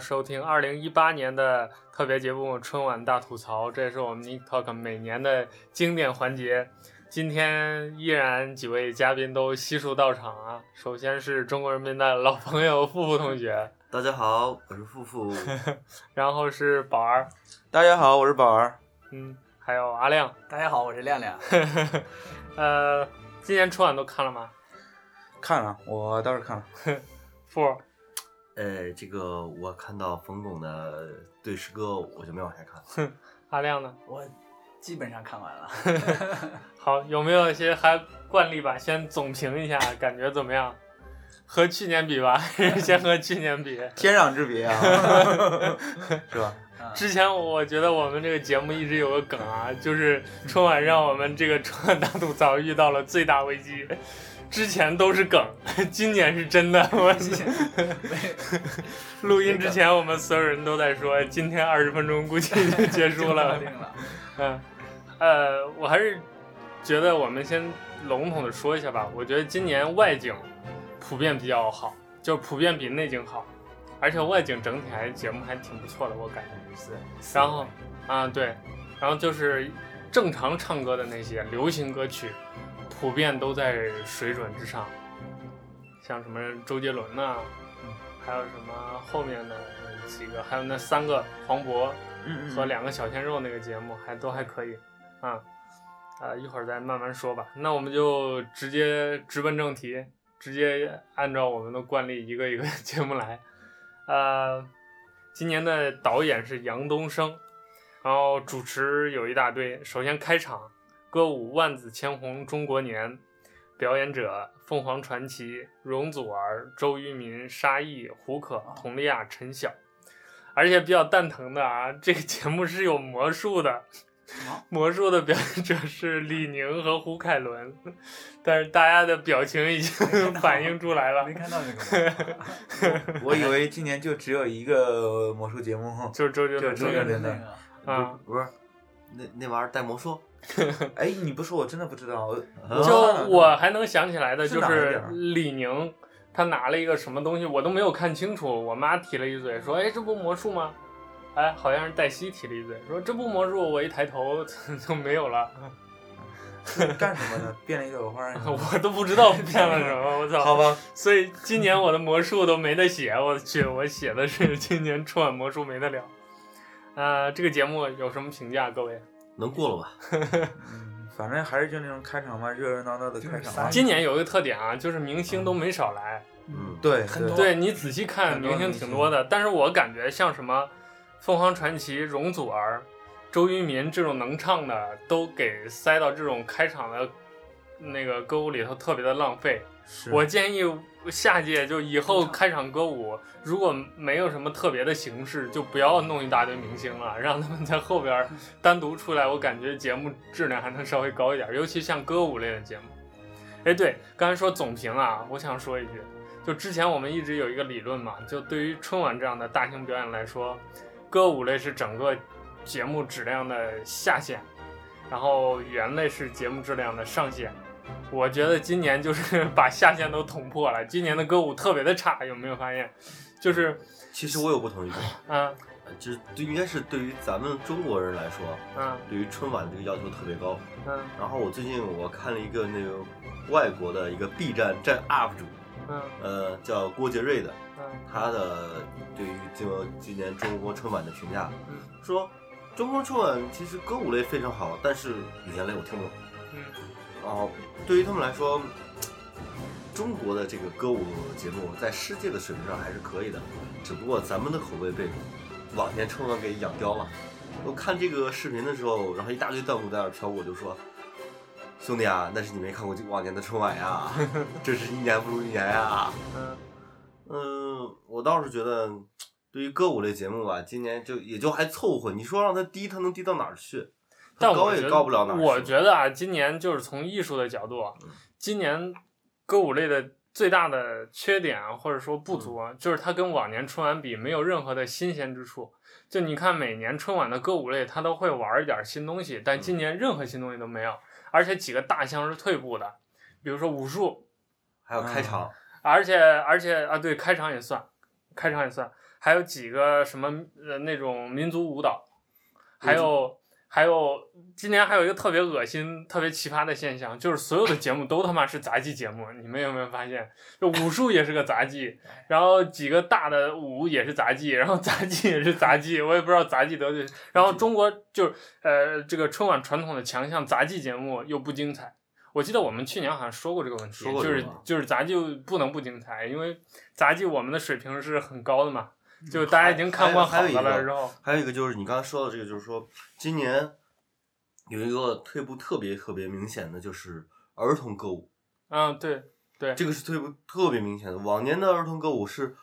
收听二零一八年的特别节目《春晚大吐槽》，这也是我们 Nick Talk 每年的经典环节。今天依然几位嘉宾都悉数到场啊！首先是中国人民的老朋友付付同学，大家好，我是付付。然后是宝儿，大家好，我是宝儿。嗯，还有阿亮，大家好，我是亮亮。呃，今年春晚都看了吗？看了，我倒是看了。付，呃，这个我看到冯巩的对诗歌，我就没往下看。哼，阿亮呢？我基本上看完了。好，有没有一些还惯例吧？先总评一下，感觉怎么样？和去年比吧，先和去年比，天壤之别啊，是吧？之前我觉得我们这个节目一直有个梗啊，就是春晚让我们这个春晚大吐槽遇到了最大危机。之前都是梗，今年是真的。我 录音之前，我们所有人都在说，今天二十分钟估计就结束了。嗯，呃，我还是觉得我们先笼统的说一下吧。我觉得今年外景普遍比较好，就普遍比内景好，而且外景整体还节目还挺不错的，我感觉是。然后，啊对，然后就是正常唱歌的那些流行歌曲。普遍都在水准之上，像什么周杰伦呐、啊，还有什么后面的几个，还有那三个黄渤和两个小鲜肉那个节目还都还可以，啊，啊一会儿再慢慢说吧。那我们就直接直奔正题，直接按照我们的惯例一个一个 节目来。呃，今年的导演是杨东升，然后主持有一大堆。首先开场。歌舞万紫千红中国年，表演者凤凰传奇、容祖儿、周渝民、沙溢、胡可、佟丽娅、陈晓，而且比较蛋疼的啊，这个节目是有魔术的，魔术的表演者是李宁和胡凯伦，但是大家的表情已经反映出来了。没看到这个，我以为今年就只有一个魔术节目，就是周杰伦，周杰伦的啊，不是，那那玩意儿带魔术。哎，你不说我真的不知道。就我还能想起来的就是李宁，他拿了一个什么东西，我都没有看清楚。我妈提了一嘴，说：“哎，这不魔术吗？”哎，好像是黛西提了一嘴，说：“这不魔术。”我一抬头就 没有了。干什么呢？变了一朵花。我都不知道变了什么，我操！好吧。所以今年我的魔术都没得写，我去，我写的是今年春晚魔术没得了。呃，这个节目有什么评价，各位？能过了吧？嗯，反正还是就那种开场嘛，热热闹闹的开场。今年有一个特点啊，就是明星都没少来。嗯，对，很多。对，你仔细看，明星挺多的。但是我感觉像什么凤凰传奇、容祖儿、周渝民这种能唱的，都给塞到这种开场的那个歌舞里头，特别的浪费。我建议下届就以后开场歌舞，如果没有什么特别的形式，就不要弄一大堆明星了，让他们在后边单独出来。我感觉节目质量还能稍微高一点，尤其像歌舞类的节目。哎，对，刚才说总评啊，我想说一句，就之前我们一直有一个理论嘛，就对于春晚这样的大型表演来说，歌舞类是整个节目质量的下限，然后语言类是节目质量的上限。我觉得今年就是 把下限都捅破了。今年的歌舞特别的差，有没有发现？就是，其实我有不同意见。嗯，就是对应该是对于咱们中国人来说，嗯，对于春晚这个要求特别高。嗯。然后我最近我看了一个那个外国的一个 B 站站 UP 主，嗯，呃，叫郭杰瑞的，嗯，他的对于今今年中国春晚的评价，嗯，说中国春晚其实歌舞类非常好，但是语言类我听不懂。嗯。然后，对于他们来说，中国的这个歌舞节目在世界的水平上还是可以的，只不过咱们的口味被往年春晚给养刁了。我看这个视频的时候，然后一大堆弹幕在那飘过，就说：“兄弟啊，那是你没看过往年的春晚呀，这是一年不如一年呀。”嗯，嗯，我倒是觉得，对于歌舞类节目吧，今年就也就还凑合。你说让它低，它能低到哪儿去？但我也高不了哪儿。我觉得啊，今年就是从艺术的角度，今年歌舞类的最大的缺点啊，或者说不足啊，就是它跟往年春晚比没有任何的新鲜之处。就你看每年春晚的歌舞类，它都会玩一点新东西，但今年任何新东西都没有，而且几个大项是退步的，比如说武术，还有开场，而且而且啊，对，开场也算，开场也算。还有几个什么呃那种民族舞蹈，还有还有今年还有一个特别恶心、特别奇葩的现象，就是所有的节目都他妈是杂技节目，你们有没有发现？就武术也是个杂技，然后几个大的舞也是杂技，然后杂技也是杂技，我也不知道杂技得罪。然后中国就是呃这个春晚传统的强项杂技节目又不精彩。我记得我们去年好像说过这个问题，就是就是杂技不能不精彩，因为杂技我们的水平是很高的嘛，就大家已经看惯好的了。之后还有一个就是你刚才说的这个，就是说今年有一个退步特别特别明显的，就是儿童歌舞。嗯，对对，这个是退步特别明显的。往年的儿童歌舞是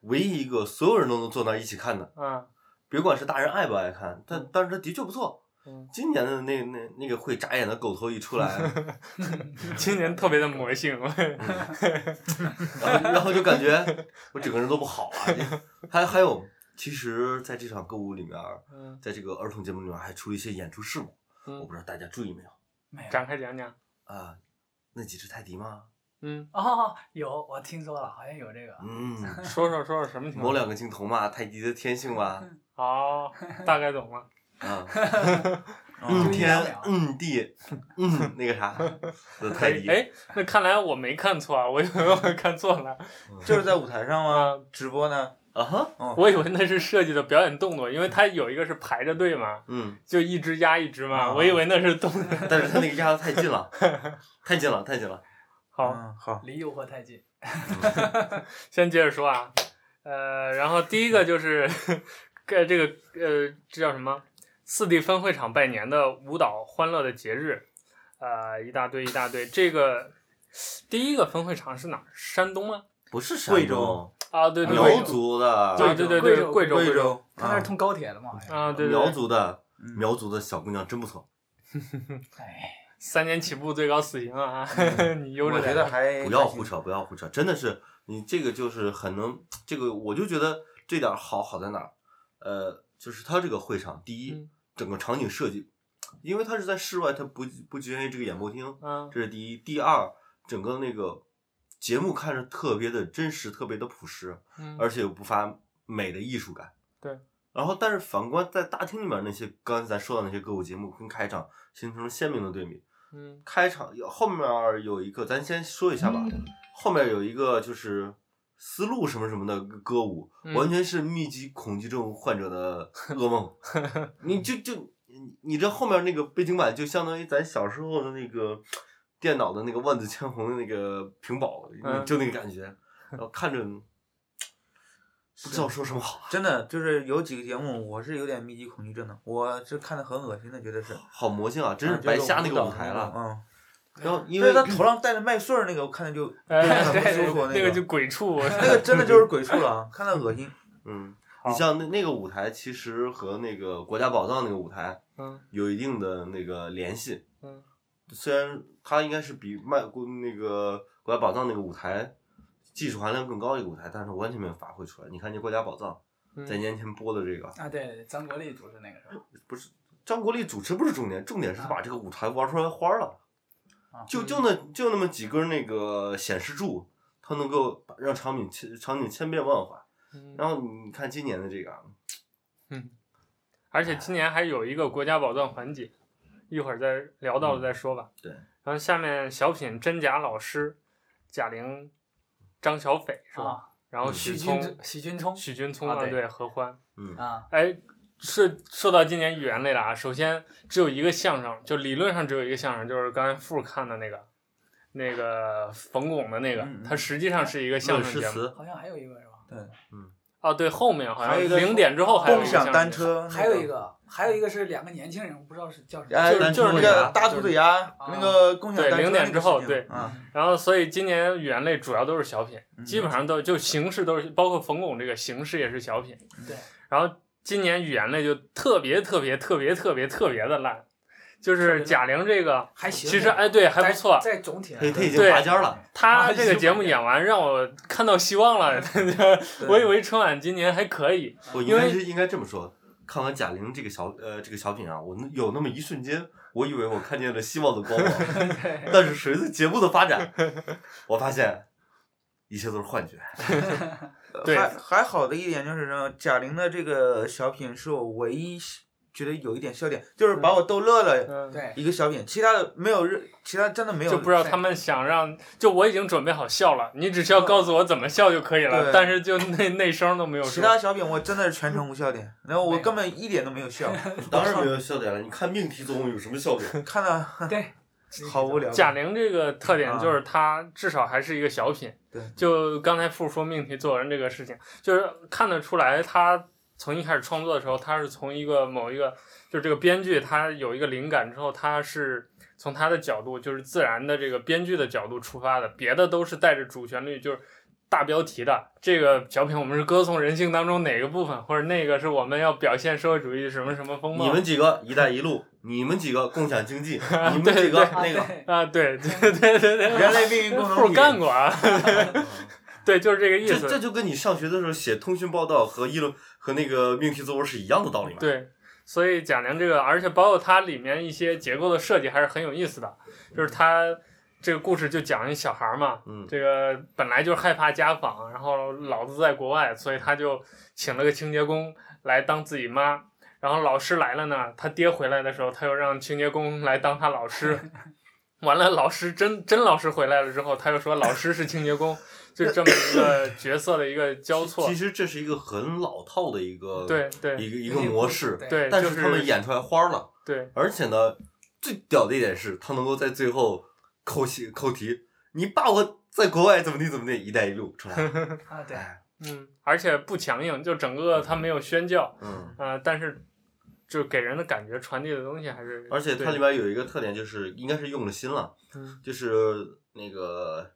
唯一一个所有人都能坐那儿一起看的。嗯，别管是大人爱不爱看，但但是它的确不错。今年的那那那个会眨眼的狗头一出来，今年特别的魔性，嗯、然后 然后就感觉我整个人都不好了。还还有，其实在这场歌舞里面，在这个儿童节目里面还出了一些演出事故，嗯、我不知道大家注意没有？没有。展开讲讲。啊，那几只泰迪吗？嗯。哦，有，我听说了，好像有这个。嗯。说说说说什么情况？某两个镜头嘛，泰迪的天性嘛。哦，大概懂了。啊，嗯天嗯地嗯那个啥的泰迪，哎，那看来我没看错啊，我以为我看错了，就是在舞台上吗？直播呢？啊哈，我以为那是设计的表演动作，因为它有一个是排着队嘛，嗯，就一只压一只嘛，我以为那是动作，但是他那个压的太近了，太近了，太近了，好，好，离诱惑太近，先接着说啊，呃，然后第一个就是，盖这个呃，这叫什么？四地分会场拜年的舞蹈欢乐的节日，呃，一大堆一大堆。这个第一个分会场是哪儿？山东吗？不是山东，贵州啊，对对，苗族的，对对对对，贵州贵州，他那是通高铁的嘛？啊，对苗族的苗族的小姑娘真不错。哎，三年起步最高死刑啊！你悠着点，我觉得还不要胡扯，不要胡扯，真的是你这个就是很能，这个我就觉得这点好好在哪儿？呃，就是他这个会场，第一。整个场景设计，因为它是在室外，它不不局限于这个演播厅，嗯，这是第一。第二，整个那个节目看着特别的真实，特别的朴实，嗯，而且又不乏美的艺术感。对。然后，但是反观在大厅里面那些刚才咱说的那些歌舞节目，跟开场形成了鲜明的对比。嗯。开场有后面有一个，咱先说一下吧。嗯，后面有一个就是丝路什么什么的歌舞，嗯，完全是密集恐惧症患者的 噩梦。你就就你你这后面那个背景板就相当于咱小时候的那个电脑的那个万紫千红的那个屏保，嗯，就那个感觉，然后看着 不知道说什么好。真的就是有几个节目，我是有点密集恐惧症的，我是看的很恶心的，觉得是好魔性啊，真是白瞎那个舞台了。嗯。然后 因为他头上戴着麦穗儿那个，我看着就 不舒服。那个就鬼畜，那个真的就是鬼畜了，看着恶心。嗯，你像那那个舞台，其实和那个国家宝藏那个舞台，嗯，有一定的那个联系。嗯，虽然它应该是比麦国那个国家宝藏那个舞台技术含量更高一个舞台，但是完全没有发挥出来。你看这国家宝藏在年前播的这个啊，对，张国立主持那个是吧？不是，张国立主持不是重点，重点是他把这个舞台玩出来花了。就就那就那么几根那个显示柱，它能够让场景千场景千变万化。嗯。然后你看今年的这个，嗯，而且今年还有一个国家宝藏环节，一会儿再聊到了再说吧。嗯、对。然后下面小品真假老师，贾玲、张小斐是吧？啊、然后许聪、许君聪、许君聪啊，对，对何欢。嗯啊。哎。是说到今年语言类了啊，首先只有一个相声，就理论上只有一个相声，就是刚才富看的那个，那个冯巩的那个，它实际上是一个相声节目。好像还有一个是吧？对，嗯。哦，对，后面好像零点之后还有一个共享单车，还有一个，还有一个是两个年轻人，我不知道是叫什么。就是，就是那个大兔子牙，那个共享单车。对，零点之后，对。嗯。然后，所以今年语言类主要都是小品，基本上都就形式都是，包括冯巩这个形式也是小品。对。然后。今年语言类就特别特别特别特别特别的烂，就是贾玲这个还行，其实哎对还不错，在总体他已经拔尖了。他这个节目演完让我看到希望了，我以为春晚今年还可以。我应该是应该这么说，看完贾玲这个小呃这个小品啊，我有那么一瞬间，我以为我看见了希望的光芒，但是随着节目的发展，我发现一切都是幻觉。对还还好的一点就是说，贾玲的这个小品是我唯一觉得有一点笑点，就是把我逗乐了嗯，对，一个小品，其他的没有任，其他真的没有。就不知道他们想让，就我已经准备好笑了，你只需要告诉我怎么笑就可以了。对但是就那那声都没有说。其他小品我真的是全程无笑点，然后我根本一点都没有笑。当然没有笑点了，你看命题作文有什么笑点？看的 对，好无聊。贾玲这个特点就是她至少还是一个小品。对。就刚才傅说命题作文这个事情，就是看得出来，她从一开始创作的时候，她是从一个某一个。就是这个编剧，他有一个灵感之后，他是从他的角度，就是自然的这个编剧的角度出发的，别的都是带着主旋律，就是大标题的。这个小品我们是歌颂人性当中哪个部分，或者那个是我们要表现社会主义什么什么风貌。你们几个“一带一路”，你们几个共享经济，你们几个那个啊，对对对对对，人类命运共同体。干过啊。对，就是这个意思。这这就跟你上学的时候写通讯报道和议论和那个命题作文是一样的道理嘛？对。所以贾玲这个，而且包括它里面一些结构的设计还是很有意思的。就是它这个故事就讲一小孩嘛，嗯，这个本来就是害怕家访，然后老子在国外，所以他就请了个清洁工来当自己妈。然后老师来了呢，他爹回来的时候，他又让清洁工来当他老师。完了，老师真真老师回来了之后，他又说老师是清洁工。就这么一个角色的一个交错，其实这是一个很老套的一个对对一个一个模式，对，但是他们演出来花了，对，而且呢，最屌的一点是，他能够在最后扣题扣题，你爸我在国外怎么地怎么地，一带一路出来 啊，对，嗯，而且不强硬，就整个他没有宣教，嗯，呃，但是就给人的感觉传递的东西还是，而且它里边有一个特点，就是应该是用了心了，嗯，就是那个。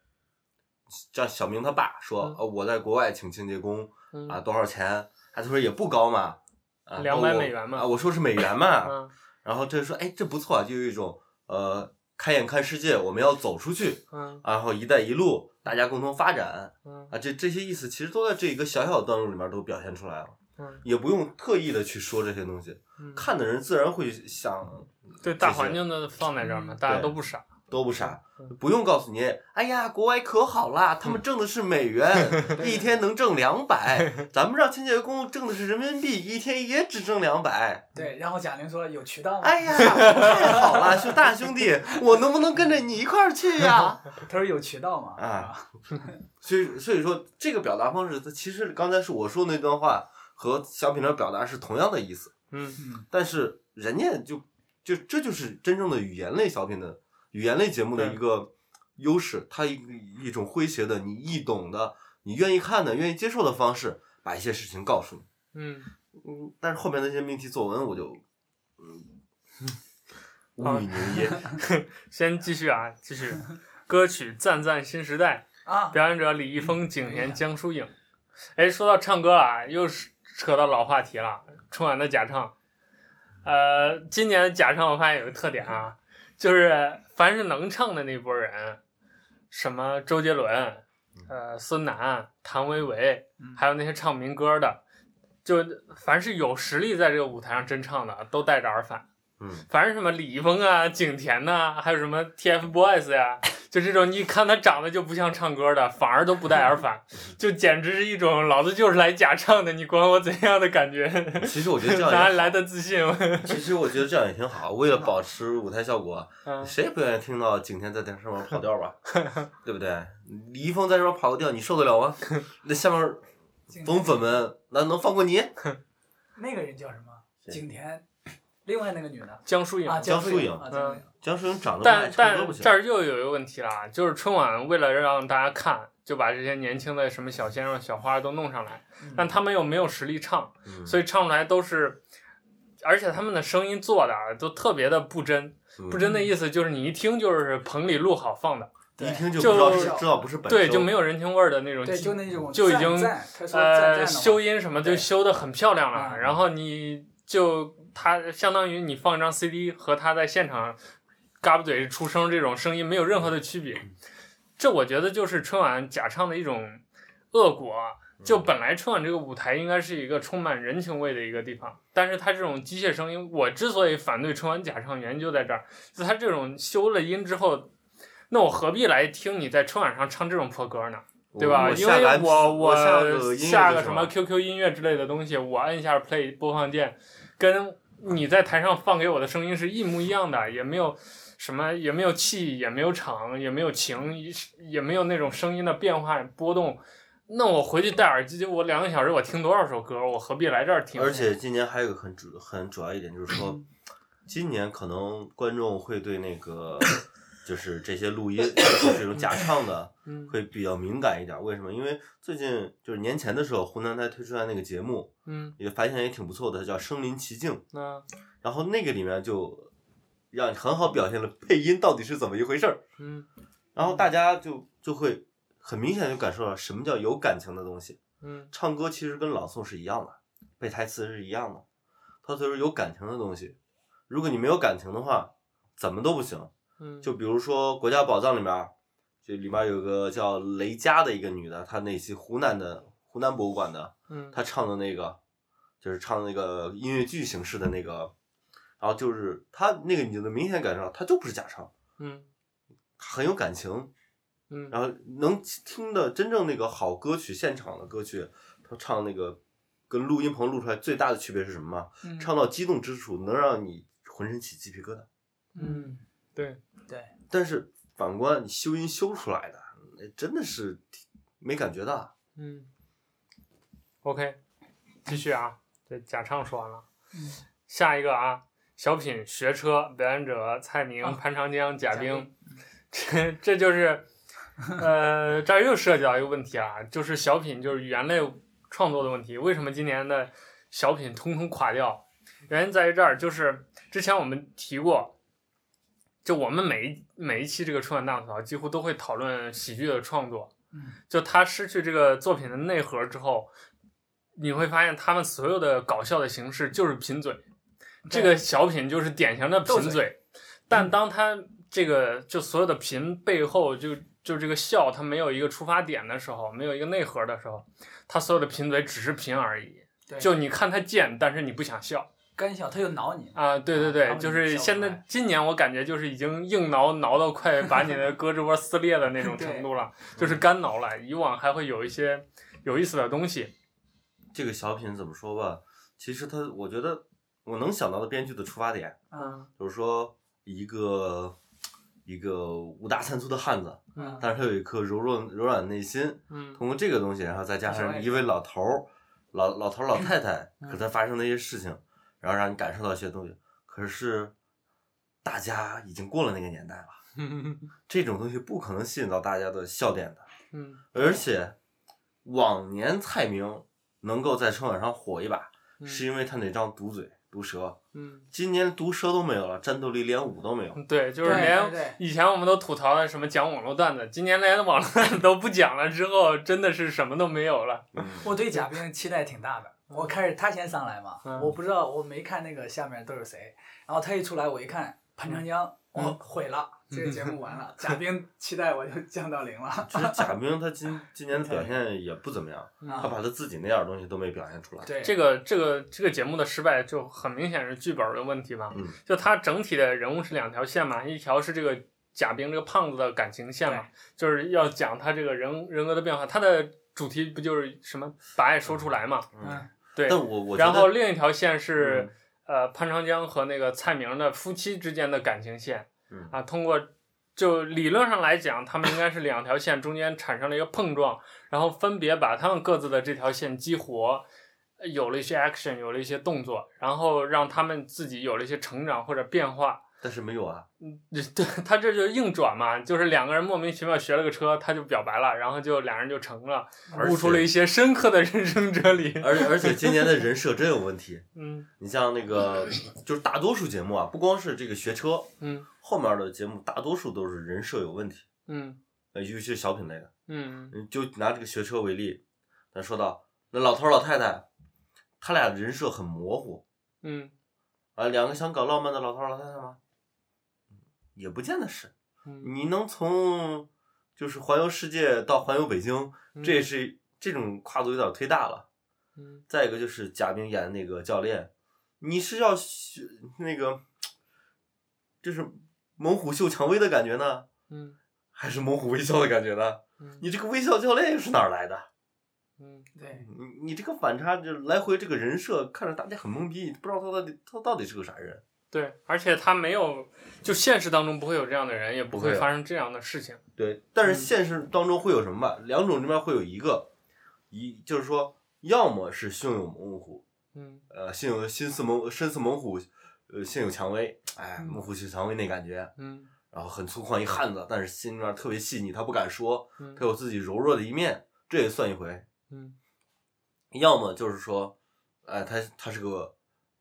叫小明他爸说，呃、嗯，我在国外请清洁工，嗯、啊，多少钱？他说也不高嘛，啊，两百美元嘛，啊，我说是美元嘛，嗯、然后这说，哎，这不错啊，就有一种呃，开眼看世界，我们要走出去，嗯，然后一带一路，大家共同发展，嗯，啊，这这些意思其实都在这一个小小的段落里面都表现出来了，嗯，也不用特意的去说这些东西，嗯、看的人自然会想，对，大环境的放在这儿嘛，大家都不傻。都不傻，不用告诉您，哎呀，国外可好啦，他们挣的是美元，一天能挣两百，咱们让清洁工挣的是人民币，一天也只挣两百。对，然后贾玲说有渠道吗？哎呀，太好了，兄大兄弟，我能不能跟着你一块儿去呀？他说有渠道嘛。啊，所以所以说这个表达方式，它其实刚才是我说那段话和小品的表达是同样的意思。嗯嗯。但是人家就就这就是真正的语言类小品的。语言类节目的一个优势，它一一种诙谐的、你易懂的、你愿意看的、愿意接受的方式，把一些事情告诉你。嗯嗯，但是后面那些命题作文，我就嗯 无语凝噎。先继续啊，继续。歌曲《赞赞新时代 》啊，表演者李易峰、景甜、江疏影。哎，说到唱歌啊，又是扯到老话题了。春晚的假唱，呃，今年的假唱我发现有个特点啊。就是凡是能唱的那波人，什么周杰伦，呃，孙楠、谭维维，还有那些唱民歌的，就凡是有实力在这个舞台上真唱的，都带着耳返。嗯，凡是什么李易峰啊、景甜呐、啊，还有什么 TFBOYS 呀，就这种，你看他长得就不像唱歌的，反而都不带耳返，就简直是一种老子就是来假唱的，你管我怎样的感觉。其实我觉得这样哪来的自信？其实我觉得这样也挺好，为了保持舞台效果，嗯、谁也不愿意听到景甜在台上面跑调吧，对不对？李易峰在这边跑个调，你受得了吗？那下面粉粉们难能放过你？那个人叫什么？景甜。另外那个女的。江疏影，江疏影，嗯，江疏影。长得但但这儿又有一个问题啦，就是春晚为了让大家看，就把这些年轻的什么小鲜肉、小花都弄上来，但他们又没有实力唱，所以唱出来都是，而且他们的声音做的都特别的不真，不真的意思就是你一听就是棚里录好放的，一听就知道知道不是本对，就没有人情味儿的那种，对，就那种就已经呃修音什么就修的很漂亮了，然后你就。他相当于你放一张 CD 和他在现场嘎巴嘴出声这种声音没有任何的区别，这我觉得就是春晚假唱的一种恶果。就本来春晚这个舞台应该是一个充满人情味的一个地方，但是他这种机械声音，我之所以反对春晚假唱原因就在这儿，就他这种修了音之后，那我何必来听你在春晚上唱这种破歌呢？对吧？因为我我下个什么 QQ 音乐之类的东西，我按一下 Play 播放键，跟你在台上放给我的声音是一模一样的，也没有什么，也没有气，也没有场，也没有情，也没有那种声音的变化波动。那我回去戴耳机，我两个小时我听多少首歌？我何必来这儿听？而且今年还有个很主很主要一点就是说，今年可能观众会对那个。就是这些录音，就是这种假唱的，会比较敏感一点。为什么？因为最近就是年前的时候，湖南台推出来那个节目，嗯，也发现也挺不错的，叫《身临其境》。嗯，然后那个里面就让很好表现了配音到底是怎么一回事儿。嗯，然后大家就就会很明显就感受到什么叫有感情的东西。嗯，唱歌其实跟朗诵是一样的，背台词是一样的，它就是有感情的东西。如果你没有感情的话，怎么都不行。就比如说《国家宝藏》里面，这里面有个叫雷佳的一个女的，她那期湖南的湖南博物馆的，嗯，她唱的那个，就是唱那个音乐剧形式的那个，然后就是她那个你就能明显感受到，她就不是假唱，嗯，很有感情，嗯，然后能听的真正那个好歌曲，现场的歌曲，她唱那个跟录音棚录出来最大的区别是什么吗？嗯，唱到激动之处能让你浑身起鸡皮疙瘩，嗯，对。对，但是反观你修音修出来的，那真的是没感觉的。嗯，OK，继续啊，这假唱说完了，嗯，下一个啊，小品学车表演者蔡明、啊、潘长江、贾冰，这 这就是，呃，这儿又涉及到一个问题啊，就是小品就是语言类创作的问题，为什么今年的小品通通垮掉？原因在于这儿，就是之前我们提过。就我们每一每一期这个春晚大吐槽，几乎都会讨论喜剧的创作。嗯，就他失去这个作品的内核之后，你会发现他们所有的搞笑的形式就是贫嘴。这个小品就是典型的贫嘴。但当他这个就所有的贫背后就就这个笑，他没有一个出发点的时候，没有一个内核的时候，他所有的贫嘴只是贫而已。就你看他贱，但是你不想笑。干笑，他又挠你啊！对对对，就是现在今年我感觉就是已经硬挠挠到快把你的胳肢窝撕裂的那种 程度了，就是干挠了。以往还会有一些有意思的东西。这个小品怎么说吧？其实他，我觉得我能想到的编剧的出发点，嗯，就是说一个一个五大三粗的汉子，嗯，但是他有一颗柔弱柔软的内心，嗯，通过这个东西，然后再加上一位老头儿、老老头儿、老太太和他发生的一些事情。然后让你感受到一些东西，可是大家已经过了那个年代了，这种东西不可能吸引到大家的笑点的。嗯，而且往年蔡明能够在春晚上火一把，嗯、是因为他那张毒嘴、毒舌。嗯，今年毒舌都没有了，战斗力连五都没有。对，就是连以前我们都吐槽的什么讲网络段子，今年连网络段子都不讲了，之后真的是什么都没有了。嗯、我对贾冰期待挺大的。我开始他先上来嘛，嗯、我不知道我没看那个下面都是谁，然后他一出来我一看潘长江，我、嗯、毁了，这个节目完了，贾冰期待我就降到零了。其实贾冰他今 今年的表现也不怎么样，嗯、他把他自己那点东西都没表现出来。对，这个这个这个节目的失败就很明显是剧本的问题嘛，嗯、就他整体的人物是两条线嘛，一条是这个贾冰这个胖子的感情线嘛，就是要讲他这个人人格的变化，他的主题不就是什么把爱说出来嘛，嗯。嗯对，但我我然后另一条线是，嗯、呃，潘长江和那个蔡明的夫妻之间的感情线，嗯、啊，通过就理论上来讲，他们应该是两条线中间产生了一个碰撞，然后分别把他们各自的这条线激活，有了一些 action，有了一些动作，然后让他们自己有了一些成长或者变化。但是没有啊，嗯，对，他这就硬转嘛，就是两个人莫名其妙学了个车，他就表白了，然后就两人就成了，悟出了一些深刻的人生哲理。而而且今年的人设真有问题，嗯，你像那个就是大多数节目啊，不光是这个学车，嗯，后面的节目大多数都是人设有问题，嗯，呃，尤其是小品类的，嗯，就拿这个学车为例，咱说到那老头老太太，他俩人设很模糊，嗯，啊，两个想搞浪漫的老头老太太吗？也不见得是，你能从就是环游世界到环游北京，嗯、这也是这种跨度有点忒大了。嗯，再一个就是贾冰演的那个教练，你是要学那个，就是猛虎秀蔷薇的感觉呢？嗯，还是猛虎微笑的感觉呢？嗯你这个微笑教练又是哪儿来的？嗯对，你你这个反差就来回这个人设，看着大家很懵逼，不知道他到底他到底是个啥人。对，而且他没有，就现实当中不会有这样的人，也不会发生这样的事情。对，但是嗯现实当中会有什么吧？两种这边会有一个，一就是说，要么是胸有猛虎，嗯呃，心有心似猛身似猛虎，呃，心有蔷薇，哎，猛虎心蔷薇那感觉，嗯然后很粗犷一汉子，但是心里面特别细腻，他不敢说，嗯他有自己柔弱的一面，这也算一回。嗯要么就是说，哎，他他是个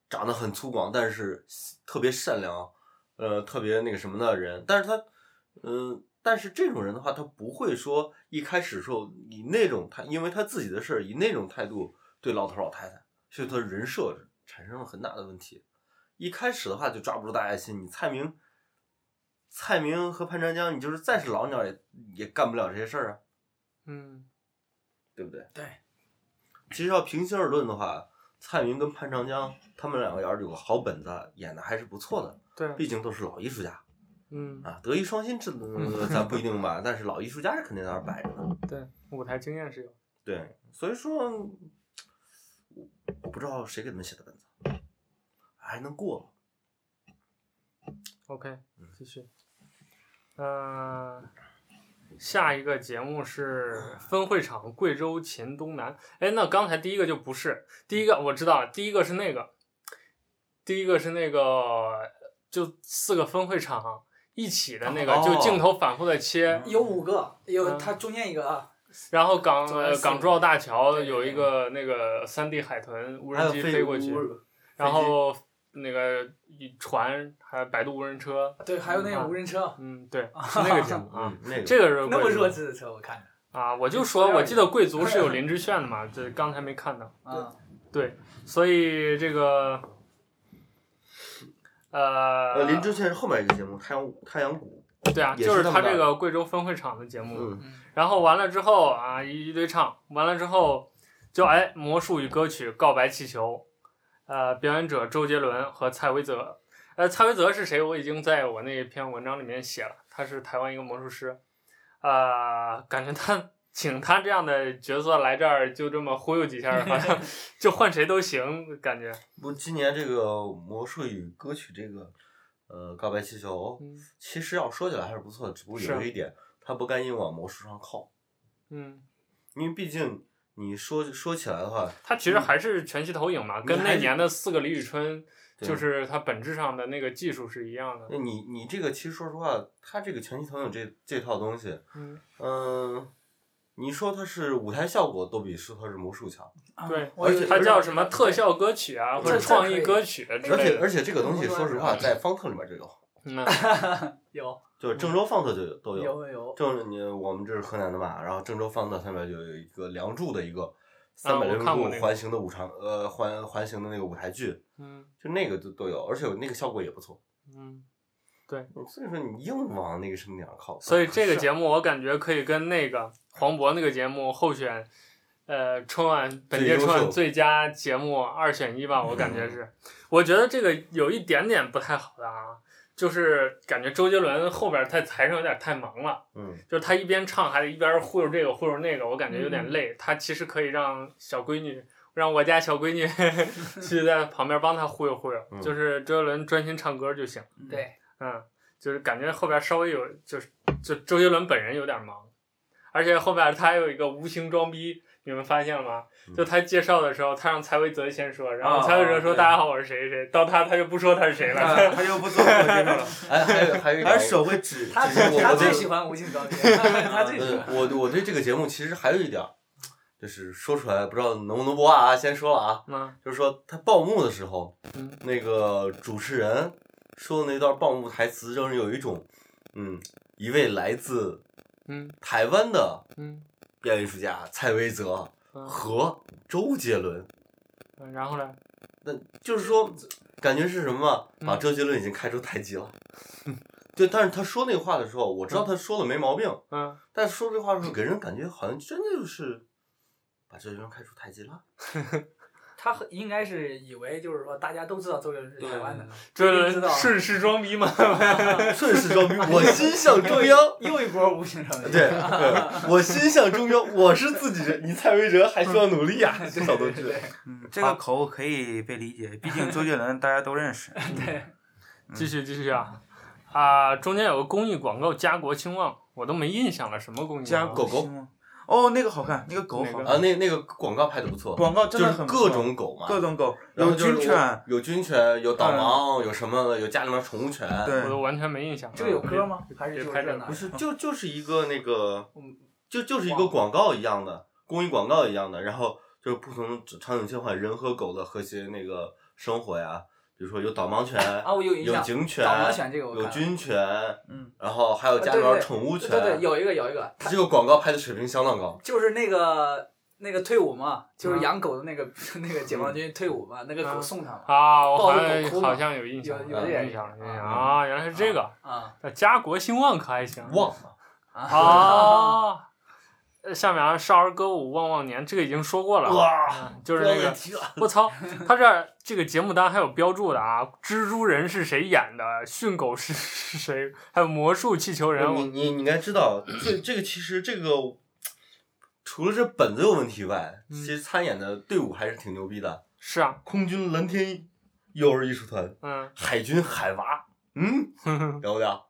长得很粗犷，但是特别善良，呃，特别那个什么的人，但是他，嗯、但是这种人的话，他不会说一开始时候以那种他，因为他自己的事儿以那种态度对老头老太太，所以他的人设产生了很大的问题。一开始的话就抓不住大家心，你蔡明，蔡明和潘长江，你就是再是老鸟也也干不了这些事儿啊，嗯对不对？对，其实要平心而论的话，蔡明跟潘长江他们两个要是有个好本子，演的还是不错的。对，毕竟都是老艺术家嗯啊，德艺双馨这呃 咱不一定吧，但是老艺术家是肯定在那儿摆着的。对，舞台经验是有。对，所以说，我我不知道谁给他们写的本子，还能过。OK，继续。呃，下一个节目是分会场贵州黔东南。哎，那刚才第一个就不是，第一个我知道了，第一个是那个，第一个是那个，就四个分会场一起的那个，哦。就镜头反复的切，有五个，有嗯。它中间一个啊，然后港港珠澳大桥有一个那个三 D 海豚无人机飞飞过去，然后那个一船还有百度无人车，对，还有那个无人车，嗯，对，是那个节目啊。嗯，那个这个是那么弱智的车，我看着啊！我就说，我记得贵族是有 林志炫的嘛，这刚才没看到。啊，对，所以这个，呃，呃，林志炫是后面一个节目《太阳太阳谷对啊，就是是他这个贵州分会场的节》。目。然后完了之后啊，一一堆唱，完了之后就哎，魔术与歌曲《告白气球》，呃，表演者周杰伦和蔡维泽。呃，蔡维泽是谁？我已经在我那篇文章里面写了，他是台湾一个魔术师。呃，感觉他请他这样的角色来这儿，就这么忽悠几下，好像 就换谁都行，感觉。不，今年这个魔术与歌曲这个，呃，告白气球，嗯其实要说起来还是不错的，只不过有一点，他不甘心往魔术上靠，嗯，因为毕竟你说说起来的话，它其实还是全息投影嘛，跟那年的四个李宇春，就是它本质上的那个技术是一样的。那你你这个其实说实话，它这个全息投影这这套东西，嗯，嗯、你说它是舞台效果都比说它是魔术强，啊对，而且它叫什么特效歌曲啊，或者创意歌曲之而类的。且而且这个东西说实话，在方特里面就有，嗯，有就是郑州方特就有都有。有有，郑你我们这是河南的嘛，然后郑州方特上面就有一个《梁祝》的一个三百六十度环形的舞场，呃环环形的那个舞台剧，嗯就那个都都有，而且那个效果也不错。嗯，对所以说你硬往那个什么点上靠，所以这个节目我感觉可以跟那个黄渤那个节目候选，呃，春晚本届春晚最佳节目二选一吧，我感觉是。我觉得这个有一点点不太好的啊，就是感觉周杰伦后边他台上有点太忙了。嗯，就是他一边唱还得一边忽悠这个忽悠那个，我感觉有点累。嗯他其实可以让小闺女，让我家小闺女 去在旁边帮他忽悠忽悠，嗯 就是周杰伦专心唱歌就行。对，嗯，就是感觉后边稍微有，就是就周杰伦本人有点忙，而且后边他还有一个无形装逼，你们发现了吗？嗯就他介绍的时候，他让蔡维泽先说，然后啊蔡维泽说：“大家好，我是谁谁。”到他他就不说他是谁了。啊他就不做自我介绍了，哎，还有还有一他点，手会指，他我他最喜欢无性装逼，他最喜呃，欢。我我对这个节目其实还有一点儿，就是说出来不知道能不能播啊，先说了啊，嗯就是说他报幕的时候，嗯那个主持人说的那段报幕台词，让人有一种，嗯，一位来自嗯台湾的嗯表演艺术家蔡维泽嗯和周杰伦，嗯，然后呢？那就是说，感觉是什么把周杰伦已经开出台阶了。对，但是他说那话的时候，我知道他说的没毛病，嗯，但是说这话的时候，给人感觉好像真的就是把周杰伦开出台阶了。他应该是以为就是说大家都知道周杰伦是台湾的，周杰伦顺势装逼嘛，顺势装逼，我心向中央，又一波无形装逼。对，我心向中央，我是自己人，你蔡维哲还需要努力啊，这小同志。嗯，这个口可以被理解，毕竟周杰伦大家都认识。对，继续继续啊，啊，中间有个公益广告，家国兴旺，我都没印象了，什么公益？家狗狗。哦，那个好看，那个狗好看啊，那那个广告拍的不错，广告真的很各种狗嘛，各种狗，有军犬，有军犬，有导盲，有什么的，有家里面宠物犬，我都完全没印象。这个有歌吗？还是拍的？不是，就就是一个那个，就就是一个广告一样的，公益广告一样的，然后就是不同场景切换人和狗的和谐那个生活呀。比如说有导盲犬，啊，我有印象，有警犬，导盲犬这个我有军犬，嗯，然后还有家里边宠物犬，对对，有一个有一个，这个广告拍的水平相当高，就是那个那个退伍嘛，就是养狗的那个 那个解放军退伍嘛，那个狗送他嘛，啊，我好像好像有印象，有有印象，印象啊，原来是这个，啊，家国兴旺可还行，旺啊。下面啊，少儿歌舞旺旺年，这个已经说过了，哇，就是那个，我操，他这这个节目单还有标注的啊，蜘蛛人是谁演的？训狗是是谁？还有魔术气球人。你你你应该知道，这这个其实这个除了这本子有问题以外，其实参演的队伍还是挺牛逼的。是啊，空军蓝天幼儿艺术团，嗯，海军海娃，嗯，了不了？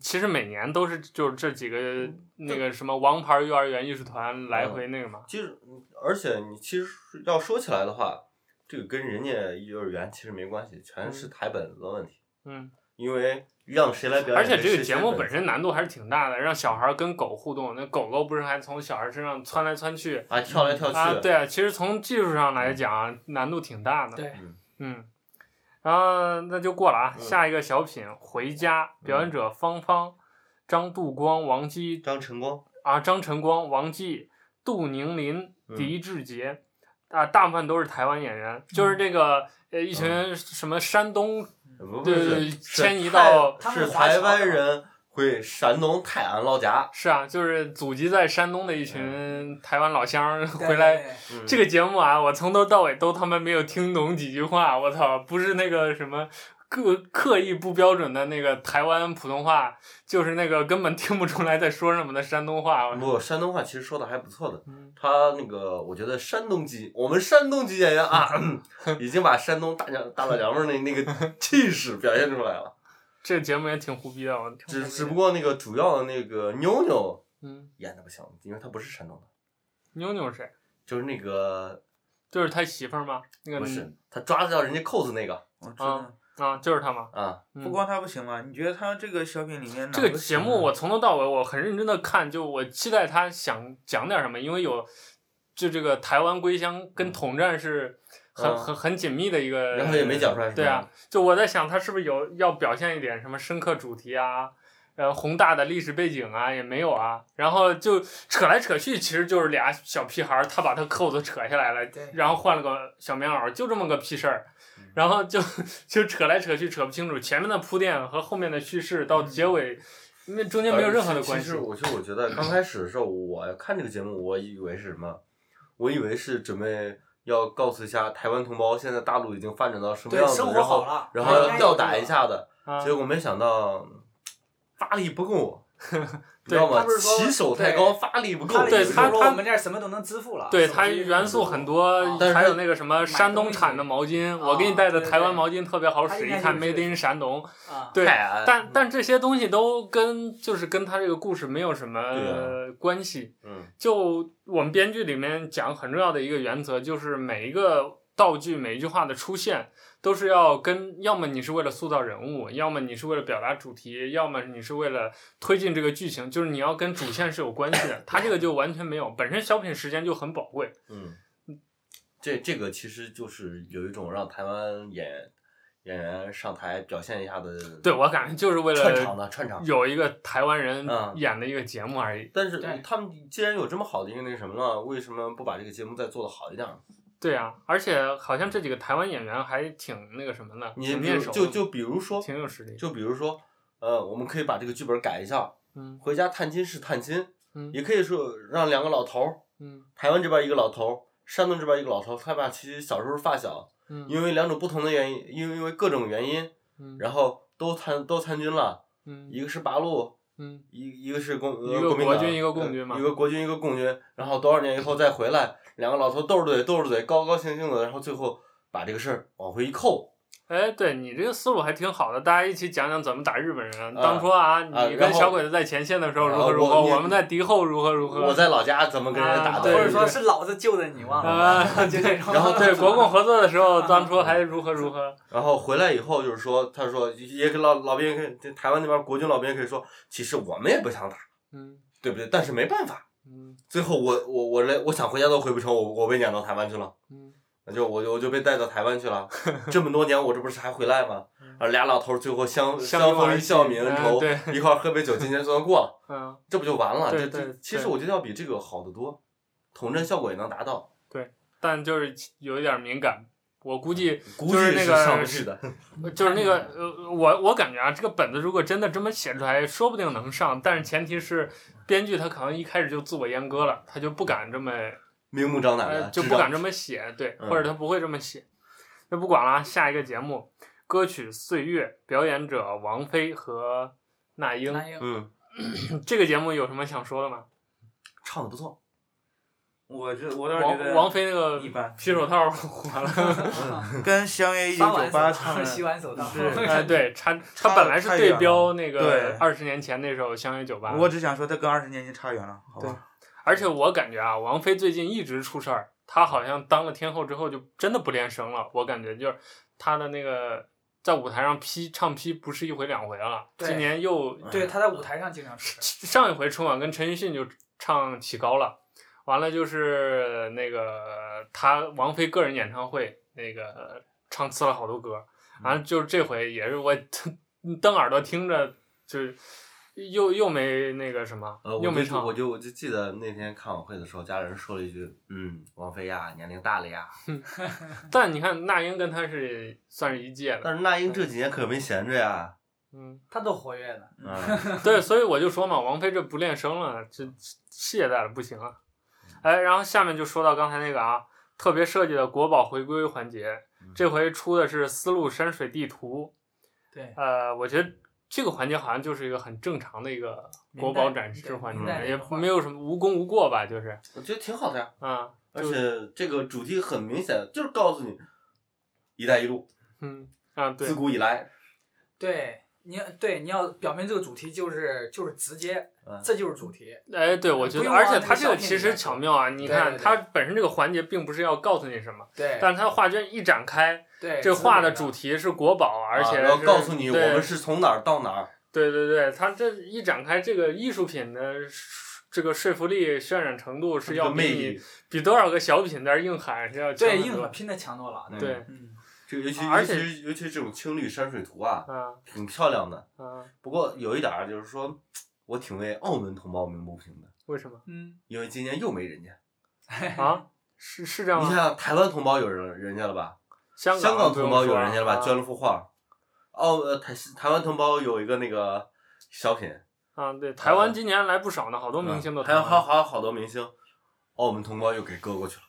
其实每年都是就是这几个那个什么王牌幼儿园艺术团来回那个嘛。其实，而且你其实要说起来的话，这个跟人家幼儿园其实没关系，全是台本子的问题。嗯。因为让谁来表演？而且这个节目本身难度还是挺大的，让小孩跟狗互动，那狗狗不是还从小孩身上窜来窜去，啊，跳来跳去。啊，对啊，其实从技术上来讲，难度挺大的。对。嗯。然后那就过了啊，下一个小品《回家》，表演者方芳。张杜光、王姬、张晨光。啊，张晨光、王姬、杜宁林、狄志杰，啊，大部分都是台湾演员，就是这个呃一群什么山东，对对，迁移到是台湾人回山东泰安老家，是啊，就是祖籍在山东的一群台湾老乡回来。这个节目啊，我从头到尾都他妈没有听懂几句话，我操，不是那个什么。刻刻意不标准的那个台湾普通话，就是那个根本听不出来在说什么的山东话。不，山东话其实说的还不错的。他那个，我觉得山东籍，我们山东籍演员啊，已经把山东大娘大老娘们儿那那个气势表现出来了。这个节目也挺胡逼的，只只不过那个主要的那个妞妞，嗯，演的不行，因为他不是山东的。妞妞是谁？就是那个，就是他媳妇儿吗？那个不是，他抓到人家扣子那个。啊。啊，就是他吗！啊，不光他不行吗？你觉得他这个小品里面这个节目我从头到尾我很认真的看，就我期待他想讲点什么，因为有就这个台湾归乡跟统战是很很很紧密的一个，然后也没讲出来。对啊，就我在想他是不是有要表现一点什么深刻主题啊，呃宏大的历史背景啊，也没有啊，然后就扯来扯去，其实就是俩小屁孩儿，他把他扣子扯下来了，然后换了个小棉袄，就这么个屁事儿。然后就就扯来扯去扯不清楚前面的铺垫和后面的叙事到结尾，因为中间没有任何的关系。其实我就我觉得刚开始的时候，我看这个节目，我以为是什么？我以为是准备要告诉一下台湾同胞，现在大陆已经发展到什么样子，然后然后要吊打一下的。结果没想到发力不够。知道吗？起手太高，发力不够。对他，他我们这儿什么都能支付了。对他元素很多，还有那个什么山东产的毛巾，我给你带的台湾毛巾特别好使，一看 Made in 山东。对，但但这些东西都跟就是跟他这个故事没有什么关系。嗯。就我们编剧里面讲很重要的一个原则，就是每一个道具、每一句话的出现。都是要跟，要么你是为了塑造人物，要么你是为了表达主题，要么你是为了推进这个剧情，就是你要跟主线是有关系的。他这个就完全没有，本身小品时间就很宝贵。嗯，这这个其实就是有一种让台湾演演员上台表现一下的。对，我感觉就是为了串场的串场，有一个台湾人演的一个节目而已。嗯、但是他们既然有这么好的一个那个什么了，为什么不把这个节目再做的好一点？对啊，而且好像这几个台湾演员还挺那个什么的，挺面熟，就就比如说，挺有实力。就比如说，呃，我们可以把这个剧本改一下，嗯，回家探亲是探亲，嗯，也可以说让两个老头儿，嗯，台湾这边一个老头儿山东这边一个老头害怕其实小时候发小，嗯。因为两种不同的原因，因为因为各种原因，嗯。然后都参都参军了，嗯。一个是八路，嗯。一一个是共一个呃国民党国军一个共军嘛呃一个国军一个共军，然后多少年以后再回来，两个老头斗着嘴斗着嘴，高高兴兴的，然后最后把这个事儿往回一扣，哎，对你这个思路还挺好的，大家一起讲讲怎么打日本人。啊当初啊，啊你跟小鬼子在前线的时候啊如何如何，我我们在敌后如何如何。我在老家怎么跟人打的，啊对或者说是老子救的你忘了，啊，就这种。然后对国共合作的时候，啊当初还如何如何。然后回来以后就是说，他说也跟老老兵跟台湾那边国军老兵可以说，其实我们也不想打，嗯对不对？但是没办法，嗯最后我我我来我想回家都回不成，我我被撵到台湾去了。嗯那就我就我就被带到台湾去了，这么多年我这不是还回来吗？啊俩老头儿最后相相相逢一笑泯恩仇，一块儿喝杯酒，今天就能过了，嗯，这不就完了？这对对这其实我觉得要比这个好得多，统战效果也能达到，对但就是有一点敏感，我估计估就是那个计是上不去的。就是那个呃，我我感觉啊，这个本子如果真的这么写出来，说不定能上，但是前提是编剧他可能一开始就自我阉割了，他就不敢这么。明目张胆就不敢这么写，对，嗯或者他不会这么写。那不管了啊，下一个节目，歌曲《岁月》，表演者王菲和那英。那英嗯，这个节目有什么想说的吗？唱的不错。我这我倒是觉王得王菲那个一般皮手套火了，跟相约一九 发完九八唱的 洗碗手套，是哎，对，他差他本来是对标那个对二十年前那首《相约九八》，我只想说，他跟二十年前差远了，好吧？而且我感觉啊，王菲最近一直出事儿，她好像当了天后之后就真的不练声了，我感觉就是她的那个在舞台上劈唱劈不是一回两回了，今年又对，她在舞台上经常出事。上一回春晚跟陈奕迅就唱起高了，完了就是那个她王菲个人演唱会那个唱次了好多歌，完了就是这回也是我 瞪耳朵听着，就是又又没那个什么，呃，又没唱我。就我就记得那天看晚会的时候，家人说了一句：“嗯，王菲呀，年龄大了呀。但你看那英跟她是算是一届”的，但是那英这几年可没闲着呀。嗯，她都活跃呢。嗯，对，所以我就说嘛，王菲这不练声了，这懈怠了，不行了。哎，然后下面就说到刚才那个啊，特别设计的国宝回归环节，这回出的是丝路山水地图。对，呃，我觉得这个环节好像就是一个很正常的一个国宝展示环节，也没有什么无功无过吧，就是我觉得挺好的呀。啊，而且这个主题很明显，就是告诉你，一带一路嗯啊，对自，古以来，对，你要对你要表明这个主题就是就是直接嗯，这就是主题。哎，对，我觉得，而且它这个其实巧妙啊，你看对对对它本身这个环节并不是要告诉你什么，对，但它画卷一展开，对这画的的主题是国宝，而且啊然后告诉你我们是从哪儿到哪儿。对对对，它这一展开，这个艺术品的这个说服力、渲染程度是要魅比你力，比多少个小品在这硬喊是要强多硬核拼的强多了。对嗯，这个尤其而且尤其尤其这种青绿山水图啊，啊挺漂亮的。啊，不过有一点啊就是说，我挺为澳门同胞鸣不平的，为什么嗯，因为今年又没人家。啊？是是这样吗？你想台湾同胞有人人家了吧？香香港同胞有人家了吧？啊捐了幅画。澳呃台台湾同胞有一个那个小品，啊，对，台湾今年来不少呢，好多明星都还有台湾还有还有好多明星，澳门同胞又给割过去了。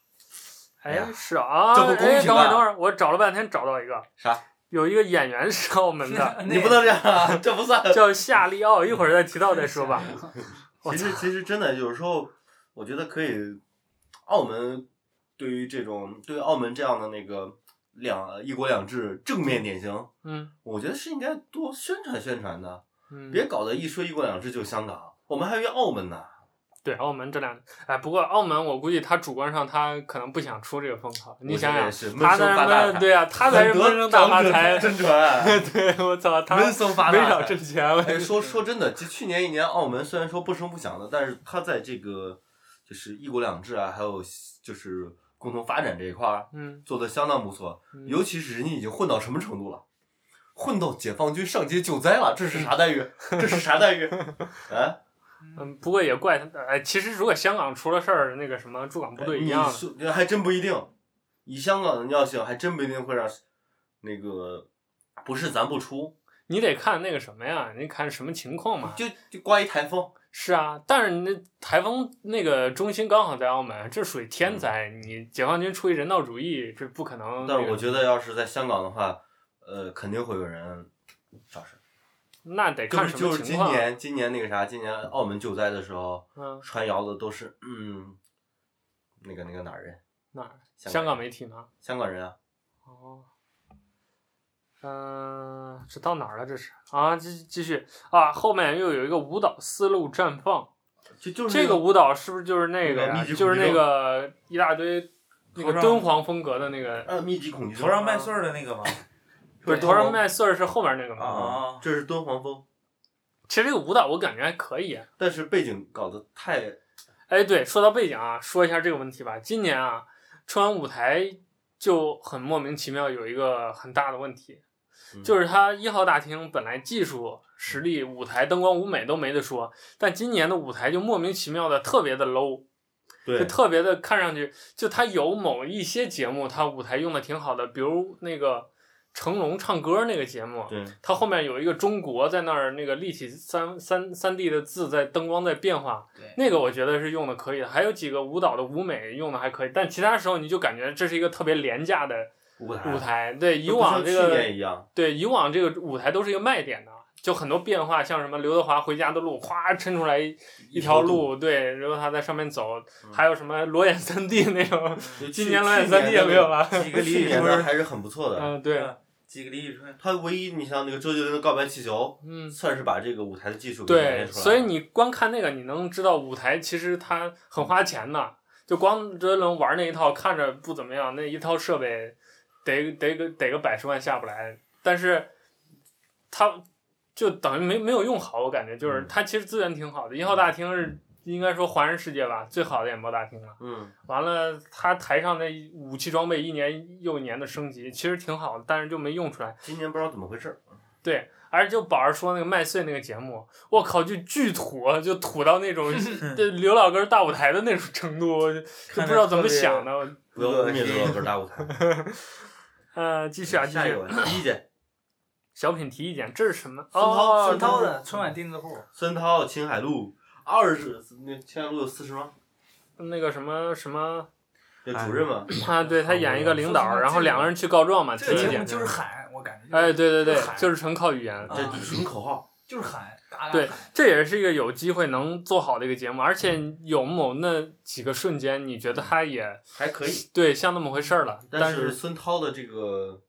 哎哎呀，是啊，这不公哎，平啊等会儿等会儿，我找了半天找到一个，啥？有一个演员是澳门的，你不能这样啊，这不算。叫夏利奥，一会儿再提到再说吧。其实其实真的有时候，我觉得可以，澳门对于这种对澳门这样的那个两一国两制正面典型，嗯我觉得是应该多宣传宣传的，嗯，别搞得一说一国两制就香港，我们还有一澳门呢。对，澳门这两，哎，不过澳门我估计他主观上他可能不想出这个风潮。你想想，是他在什么？对啊，他才是闷声大发财。真传。对，我操，他闷声发大财没少挣钱。哎，说说真的，就去年一年，澳门虽然说不声不响的，但是他在这个就是一国两制啊，还有就是共同发展这一块儿，嗯，做的相当不错。嗯尤其是人家已经混到什么程度了？混到解放军上街救灾了，这是啥待遇？这是啥待遇？啊？嗯，不过也怪他，哎，其实如果香港出了事儿，那个什么驻港部队一样你说还真不一定，以香港的尿性，还真不一定会让那个不是咱不出，你得看那个什么呀，你看什么情况嘛。就就刮一台风，是啊，但是那台风那个中心刚好在澳门，这属于天灾，嗯、你解放军出于人道主义，这不可能。但是我觉得要是在香港的话，呃，肯定会有人肇事。那得看什么情况。就是今年，今年那个啥，今年澳门救灾的时候，嗯，传谣的都是嗯，那个那个哪儿人？哪儿？香港媒体吗？香港人啊。哦。嗯，这到哪儿了？这是啊，继继续啊，后面又有一个舞蹈丝路绽放，就就是、那个、这个舞蹈是不是就是那个呀？就是那个一大堆那个敦煌风格的那个？呃，密集恐惧症。头上麦穗儿的那个吗？不是，多少麦穗儿是后面那个吗？啊，这是敦煌风。其实这个舞蹈我感觉还可以，但是背景搞得太……哎，对，说到背景啊，说一下这个问题吧。今年啊，春晚舞台就很莫名其妙有一个很大的问题。就是它一号大厅本来技术实力、舞台灯光、舞美都没得说，但今年的舞台就莫名其妙的特别的 low，对，就特别的看上去，就它有某一些节目，它舞台用的挺好的，比如那个成龙唱歌那个节目，对，它后面有一个中国在那儿，那个立体三三三 D 的字在灯光在变化，对，那个我觉得是用的可以的，还有几个舞蹈的舞美用的还可以，但其他时候你就感觉这是一个特别廉价的。舞台，舞台对以往这个对以往这个舞台都是一个卖点的，就很多变化，像什么刘德华回家的路，哗抻出来一条路，对，然后他在上面走，嗯、还有什么裸眼三 D 那种，今年裸眼三 D 也没有了，几个李宇春还是很不错的，嗯，对，几个李宇春，他唯一你像那个周杰伦的告白气球，嗯，算是把这个舞台的技术对，所以你光看那个，你能知道舞台其实它很花钱的，就光周杰伦玩那一套看着不怎么样，那一套设备。得得个得个百十万下不来，但是他就等于没没有用好，我感觉就是他其实资源挺好的，一号大厅是应该说华人世界吧最好的演播大厅了。嗯。完了，他台上那武器装备一年又一年的升级，其实挺好的，但是就没用出来。今年不知道怎么回事。对，而且就宝儿说那个麦穗那个节目，我靠，就巨土，就土到那种 刘老根大舞台的那种程度，就不知道怎么想的。不要污蔑刘老根大舞台。呃，继续啊，继续。提意见，小品提意见，这是什么？孙涛，孙涛的春晚钉子户。孙涛，青海路二十，那青海路有四十吗？那个什么什么？那主任嘛。啊，对他演一个领导，然后两个人去告状嘛，提意见。就是喊，我感觉。哎，对对对，就是纯靠语言。这纯口号。就是喊。对，这也是一个有机会能做好的一个节目，而且有某那几个瞬间，你觉得他也还可以，对，像那么回事儿了。但是孙涛的这个，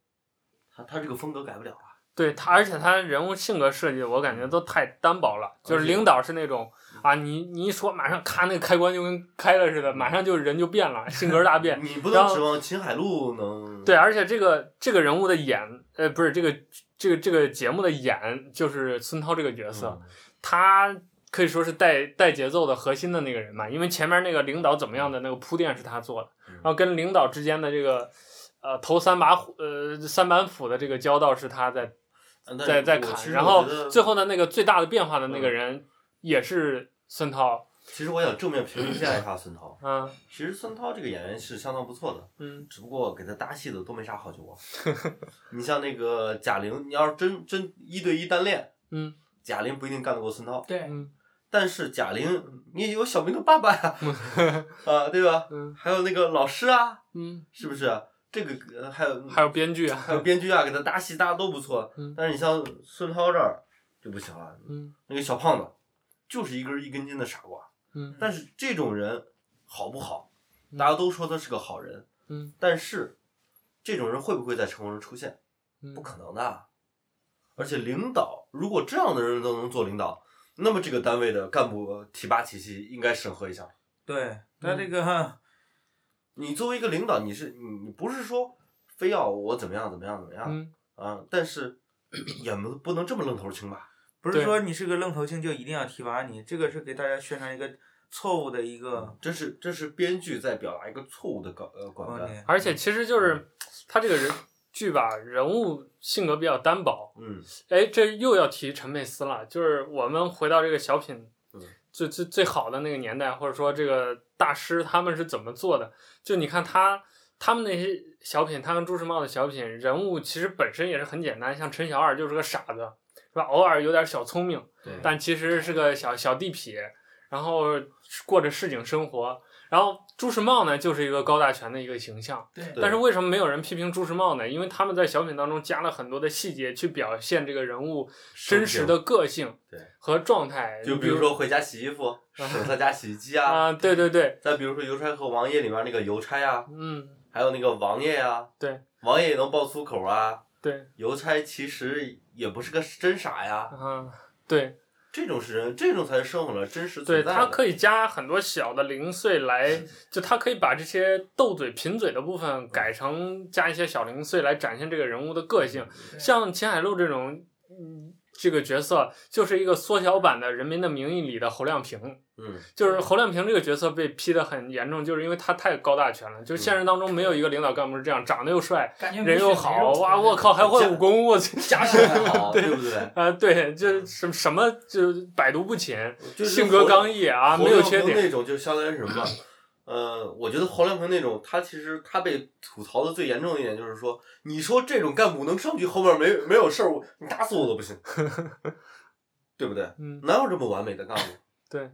他他这个风格改不了啊。对他，而且他人物性格设计，我感觉都太单薄了。就是领导是那种啊，你你一说，马上咔，那个开关就跟开了似的，马上就人就变了，性格大变。你不能指望秦海璐能。对，而且这个这个人物的演，呃，不是这个。这个这个节目的演就是孙涛这个角色，嗯、他可以说是带带节奏的核心的那个人嘛，因为前面那个领导怎么样的那个铺垫是他做的，嗯、然后跟领导之间的这个呃头三把虎呃三板斧的这个交道是他在在在砍，然后最后的那个最大的变化的那个人也是孙涛。其实我想正面评价一下孙涛。嗯，其实孙涛这个演员是相当不错的。嗯，只不过给他搭戏的都没啥好角色。你像那个贾玲，你要是真真一对一单练，嗯，贾玲不一定干得过孙涛。对，嗯。但是贾玲，你也有小明的爸爸呀，啊，对吧？嗯。还有那个老师啊，嗯，是不是？这个还有还有编剧啊，还有编剧啊，给他搭戏搭的都不错。嗯。但是你像孙涛这儿就不行了。嗯。那个小胖子，就是一根一根筋的傻瓜。嗯，但是这种人好不好？大家都说他是个好人。嗯，但是这种人会不会在成功中出现？嗯，不可能的。而且领导，如果这样的人都能做领导，那么这个单位的干部提拔体系应该审核一下。对，那这个，你作为一个领导，你是你不是说非要我怎么样怎么样怎么样？嗯啊，但是也不不能这么愣头青吧？不是说你是个愣头青就一定要提拔你，这个是给大家宣传一个错误的一个，这是这是编剧在表达一个错误的广呃广告，而且其实就是他这个人剧吧，人物性格比较单薄。嗯，哎，这又要提陈佩斯了，就是我们回到这个小品最最最好的那个年代，或者说这个大师他们是怎么做的？就你看他他们那些小品，他跟朱时茂的小品，人物其实本身也是很简单，像陈小二就是个傻子。是吧？偶尔有点小聪明，但其实是个小小地痞，然后过着市井生活。然后朱时茂呢，就是一个高大全的一个形象。对。但是为什么没有人批评朱时茂呢？因为他们在小品当中加了很多的细节，去表现这个人物真实的个性和状态。就比如说回家洗衣服，省他家洗衣机啊。啊，对对对。再比如说邮差和王爷里面那个邮差啊，嗯，还有那个王爷呀，对，王爷也能爆粗口啊。对。邮差其实也不是个真傻呀。嗯，对。这种是人，这种才是生活的真实存在的。对，他可以加很多小的零碎来，就他可以把这些斗嘴贫嘴的部分改成加一些小零碎来展现这个人物的个性。像秦海璐这种，嗯，这个角色就是一个缩小版的《人民的名义》里的侯亮平。嗯，就是侯亮平这个角色被批的很严重，就是因为他太高大全了。就现实当中没有一个领导干部是这样，长得又帅，人又好，哇，我靠，还会武功，我家世还好，对不对？啊，对，就什什么就百毒不侵，性格刚毅啊，没有缺点。那种就相当于什么？呃，我觉得侯亮平那种，他其实他被吐槽的最严重的一点就是说，你说这种干部能上去后面没没有事儿，你打死我都不信，对不对？嗯，哪有这么完美的干部？对。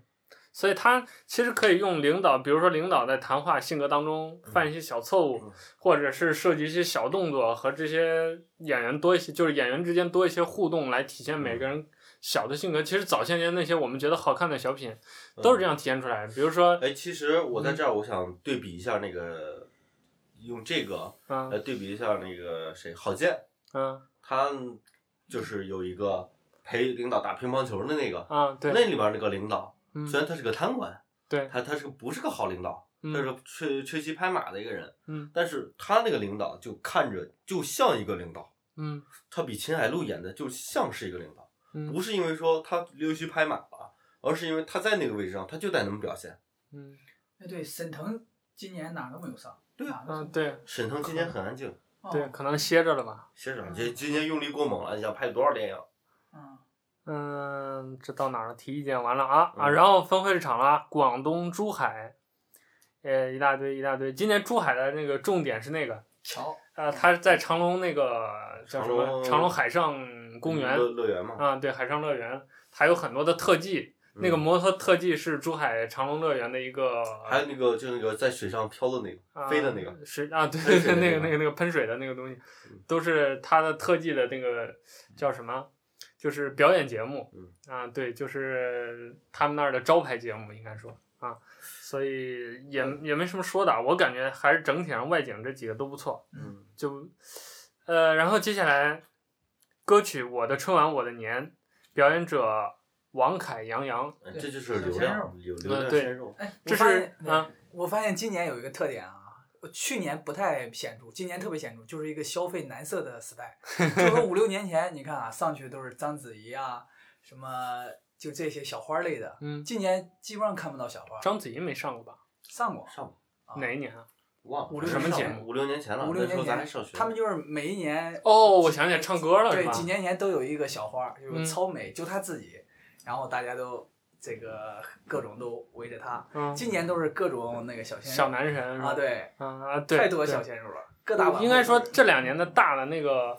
所以他其实可以用领导，比如说领导在谈话性格当中犯一些小错误，嗯、或者是设计一些小动作，和这些演员多一些，就是演员之间多一些互动，来体现每个人小的性格。其实早些年那些我们觉得好看的小品，都是这样体现出来的。比如说，哎，其实我在这儿我想对比一下那个，嗯、用这个来对比一下那个谁，郝建，嗯，他就是有一个陪领导打乒乓球的那个，啊，对，那里边那个领导。嗯、虽然他是个贪官，对，他他是不是个好领导，嗯、他是缺缺席拍马的一个人，嗯，但是他那个领导就看着就像一个领导，嗯，他比秦海璐演的就像是一个领导，嗯，不是因为说他溜须拍马了，而是因为他在那个位置上，他就得那么表现，嗯，哎对，沈腾今年哪都没有上，对啊，嗯对，沈腾今年很安静，对，可能歇着了吧，歇着，这今年用力过猛了，你想拍多少电影？嗯。嗯，这到哪儿了？提意见完了啊啊！然后分会场了，广东珠海，呃，一大堆一大堆。今年珠海的那个重点是那个桥，呃，他在长隆那个叫什么？长隆海上公园乐乐园嘛。啊，对，海上乐园，还有很多的特技。那个摩托特技是珠海长隆乐园的一个。还有那个，就那个在水上飘的那个，飞的那个。水啊，对对对，那个那个那个喷水的那个东西，都是他的特技的那个叫什么？就是表演节目，嗯啊，对，就是他们那儿的招牌节目，应该说啊，所以也也没什么说的，我感觉还是整体上外景这几个都不错，嗯，就，呃，然后接下来歌曲《我的春晚我的年》，表演者王凯、杨洋，这就是流量，流流量鲜肉，哎，这是啊，我发现今年有一个特点啊。去年不太显著，今年特别显著，就是一个消费男色的时代。就说五六年前，你看啊，上去都是章子怡啊，什么就这些小花类的。嗯。今年基本上看不到小花。章子怡没上过吧？上过。上过。哪一年啊？忘了。五六什么节目？五六年前了。五六年前。他们就是每一年。哦，我想起来唱歌了，对，几年前都有一个小花，就是超美，嗯、就她自己，然后大家都。这个各种都围着他，嗯，今年都是各种那个小鲜肉，小男神啊，对，啊对，太多小鲜肉了，各大应该说这两年的大的那个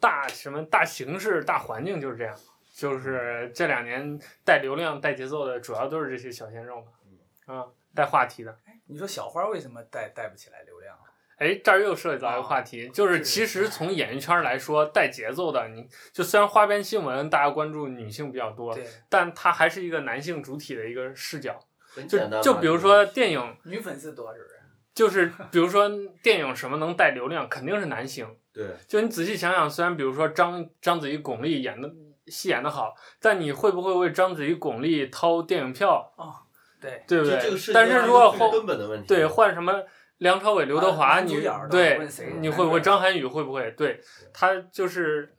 大什么大形势大环境就是这样，就是这两年带流量带节奏的主要都是这些小鲜肉嘛，啊，带话题的。哎，你说小花为什么带带不起来流量？哎，这儿又涉及到一个话题，就是其实从演艺圈来说，带节奏的，你就虽然花边新闻大家关注女性比较多，但它还是一个男性主体的一个视角。就就比如说电影，女粉丝多是不是？就是比如说电影什么能带流量，肯定是男性。对。就你仔细想想，虽然比如说章章子怡、巩俐演的戏演的好，但你会不会为章子怡、巩俐掏电影票？哦，对，对不对？但是如果换根本的问题，对换什么？梁朝伟、刘德华，啊、你对，你会不会？张涵予会不会？对，他就是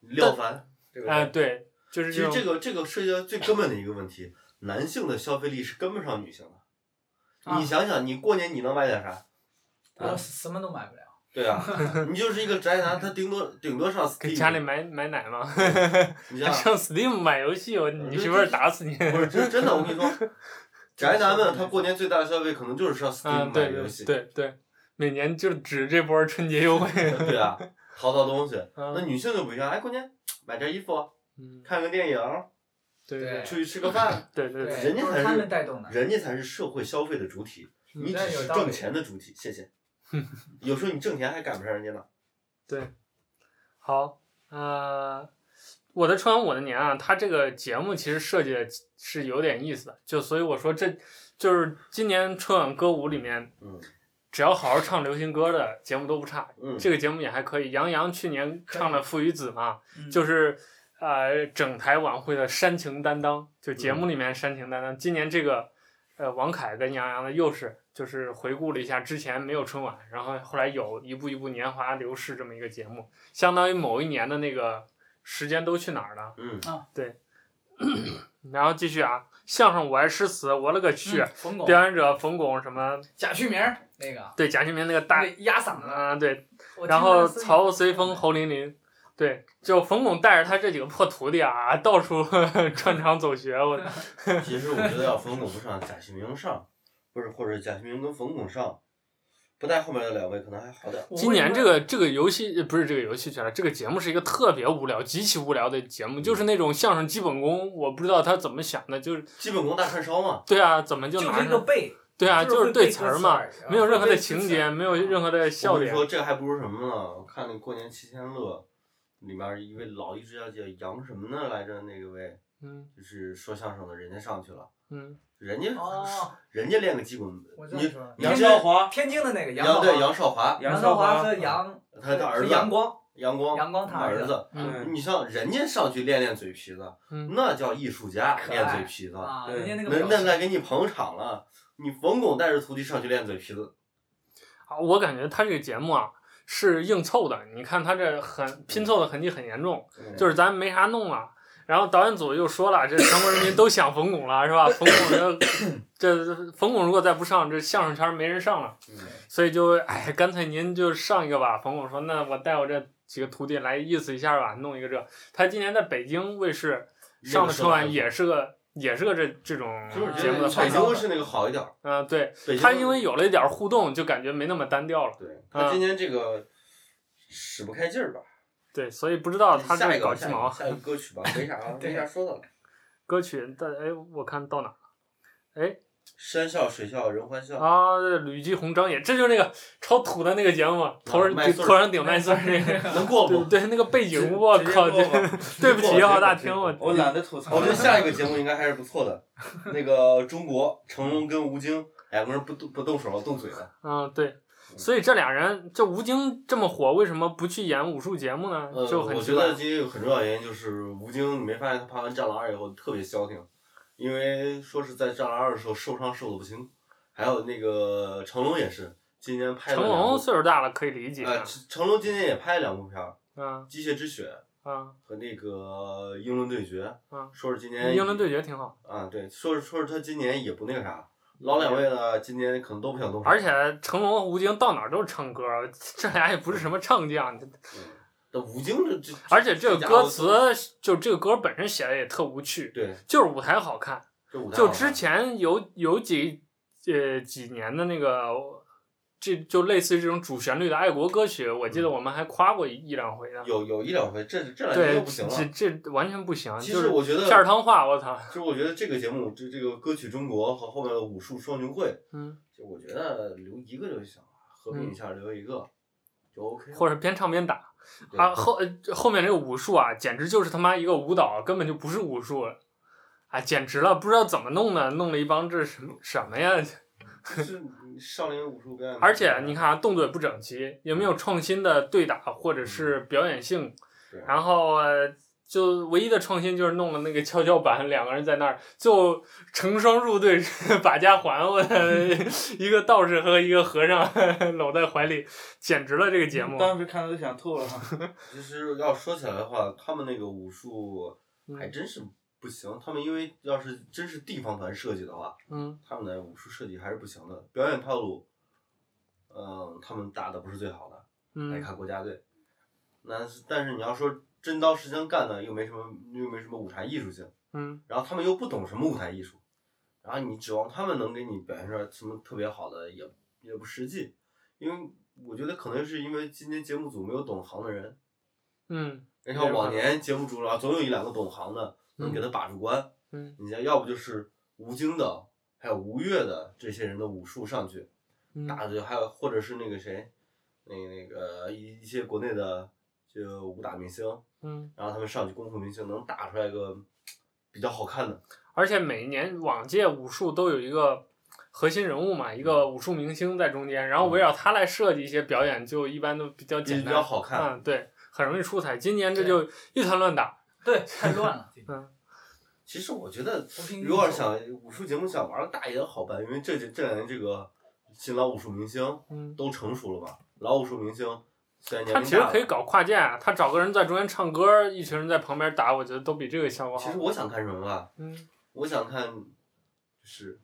廖凡，哎，对，就是其实这个这个涉及到最根本的一个问题，男性的消费力是跟不上女性的。啊、你想想，你过年你能买点啥？我、啊、什么都买不了。对啊，你就是一个宅男，他顶多顶多上 Steam。给家里买买奶吗？你像 上 Steam 买游戏，我你媳妇儿打死你！不是真真的，我跟你说。宅男们，他过年最大的消费可能就是上 Steam 买游戏。对对对，每年就指这波春节优惠。对啊，淘淘东西。嗯那女性就不一样，哎，过年买件衣服，嗯，看个电影，对对出去吃个饭，对对对，人家才是他们带动的。人家才是社会消费的主体，你只是挣钱的主体。谢谢。有时候你挣钱还赶不上人家呢。对，好，呃，我的春晚我的年啊，它这个节目其实设计的是有点意思的，就所以我说这就是今年春晚歌舞里面，嗯只要好好唱流行歌的节目都不差，嗯，这个节目也还可以。杨洋去年唱了《父与子》嘛，嗯就是呃整台晚会的煽情担当，就节目里面煽情担当。今年这个呃王凯跟杨洋的又是就是回顾了一下之前没有春晚，然后后来有一步一步年华流逝这么一个节目，相当于某一年的那个时间都去哪儿了？嗯然后继续啊，相声我爱诗词，我勒个去！嗯冯巩、表演者冯巩什么？贾旭明那个，对，贾旭明那个大那个压嗓子，啊、对。我听然后曹随风、侯琳琳，对，就冯巩带着他这几个破徒弟啊，到处 穿肠走穴。我其实我觉得要冯巩不上，贾旭明上，不是或者贾旭明跟冯巩上，不带后面的两位可能还好点。今年这个这个游戏不是这个游戏去了，这个节目是一个特别无聊、极其无聊的节目，就是那种相声基本功，我不知道他怎么想的，就是基本功大串烧嘛。对啊，怎么就就是一拿上？个背，对啊，就就是是对词儿嘛没有任何的情节，没有任何的笑点。跟你说，这还不如什么呢？我看那过年七天乐，里面一位老艺术家叫杨什么呢来着？那个位嗯就是说相声的，人家上去了，嗯，人家、哦 人家练个基本，你杨少华，天津的那个杨杨对少华杨少华，杨杨少华少华和杨他他儿子和杨光，阳光阳光他儿儿子，嗯你像人家上去练练嘴皮子，嗯那叫艺术家练嘴皮子，人家那个那那那给你捧场了。你冯巩带着徒弟上去练嘴皮子，啊，我感觉他这个节目啊是硬凑的，你看他这很拼凑的痕迹很严重，嗯就是咱没啥弄啊。然后导演组又说了，这全国人民都想冯巩了，是吧？冯巩这这冯巩如果再不上，这相声圈没人上了。嗯所以就哎，干脆您就上一个吧。冯巩说：“那我带我这几个徒弟来意思一下吧，弄一个这。”他今年在北京卫视上的春晚也是个也是个这这种节目的北方向。京是那个好一点儿，嗯、对，北京他因为有了一点互动，就感觉没那么单调了。对他今年这个使不开劲儿吧？对，所以不知道他这下一个搞鸡毛。下一个 歌曲吧，没啥 没啥说的了。歌曲但哎，我看到哪了？哎山笑水笑人欢笑，啊，吕继红张也，这就是那个超土的那个节目，头上头上顶麦穗儿那个。能过不？对对，那个背景，我靠，对不起，直接过浩大厅，我我懒得吐槽我觉得下一个节目应该还是不错的。那个中国成龙跟吴京两个人不动不动手动嘴的，嗯对，所以这俩人，这吴京这么火，为什么不去演武术节目呢？呃，就很我觉得。今天有很重要原因就是吴京，你没发现他拍完《战狼二》以后特别消停，因为说是在《战狼二》的时候受伤受的不轻，还有那个成龙也是，今年拍了成龙岁数大了，可以理解。呃，成龙今年也拍了两部片儿，嗯《机械之血》嗯和那个《英伦对决》，嗯，说是今年英伦对决挺好，啊，对，说是说是他今年也不那个啥，老两位呢，今年可能都不想动手，而且成龙和吴京到哪儿都是唱歌，这俩也不是什么唱将。那吴京这这，而且这个歌词，就这个歌本身写的也特无趣，对，就是舞台好看。就之前有有几呃几年的那个，这就类似于这种主旋律的爱国歌曲，我记得我们还夸过一一两回呢。有有一两回，这这两年对，又不行了。这这完全不行，其就是实我觉得片儿汤话，我操。其实我觉得这个节目，这这个歌曲中国和后面的武术双雄会，嗯，就我觉得留一个就行了，合并一下留一个，就 OK。或者边唱边打啊，后呃后面这个武术啊，简直就是他妈一个舞蹈，根本就不是武术，啊，简直了，不知道怎么弄的，弄了一帮这是什么什么呀？就是少林武术表演。而且你看啊，动作也不整齐，也没有创新的对打或者是表演性，对然后呃就唯一的创新就是弄了那个跷跷板，两个人在那儿就成双入对把家还，我的一个道士和一个和尚搂在怀里，简直了这个节目。当时看的都想吐了。其实要说起来的话，他们那个武术嗯还真是不行。他们因为要是真是地方团设计的话，嗯他们的武术设计还是不行的。表演套路，嗯、他们打的不是最好的。来嗯看国家队，那但是你要说真刀实枪干的，又没什么又没什么舞台艺术性，嗯然后他们又不懂什么舞台艺术，然后你指望他们能给你表现出来什么特别好的，也也不实际，因为我觉得可能是因为今年节目组没有懂行的人。嗯你看往年节目组啊，总有一两个懂行的能给他把住关。嗯你像要不就是吴京的，还有吴越的这些人的武术上去嗯打的，还有或者是那个谁，那个那个一一些国内的就武打明星，嗯，然后他们上去功夫明星能打出来个比较好看的。而且每年往届武术都有一个核心人物嘛，一个武术明星在中间，然后围绕他来设计一些表演，就一般都比较简单比单，较好看嗯，对，很容易出彩。今年这就一团乱打，对，太乱了。嗯其实我觉得，如果是想武术节目想玩的大也好办，因为这这这两年这个新老武术明星嗯，都成熟了嘛，老武术明星虽然年他龄大了其实可以搞跨界，啊他找个人在中间唱歌，一群人在旁边打，我觉得都比这个效果好。其实我想看什么吧？嗯，我想看就是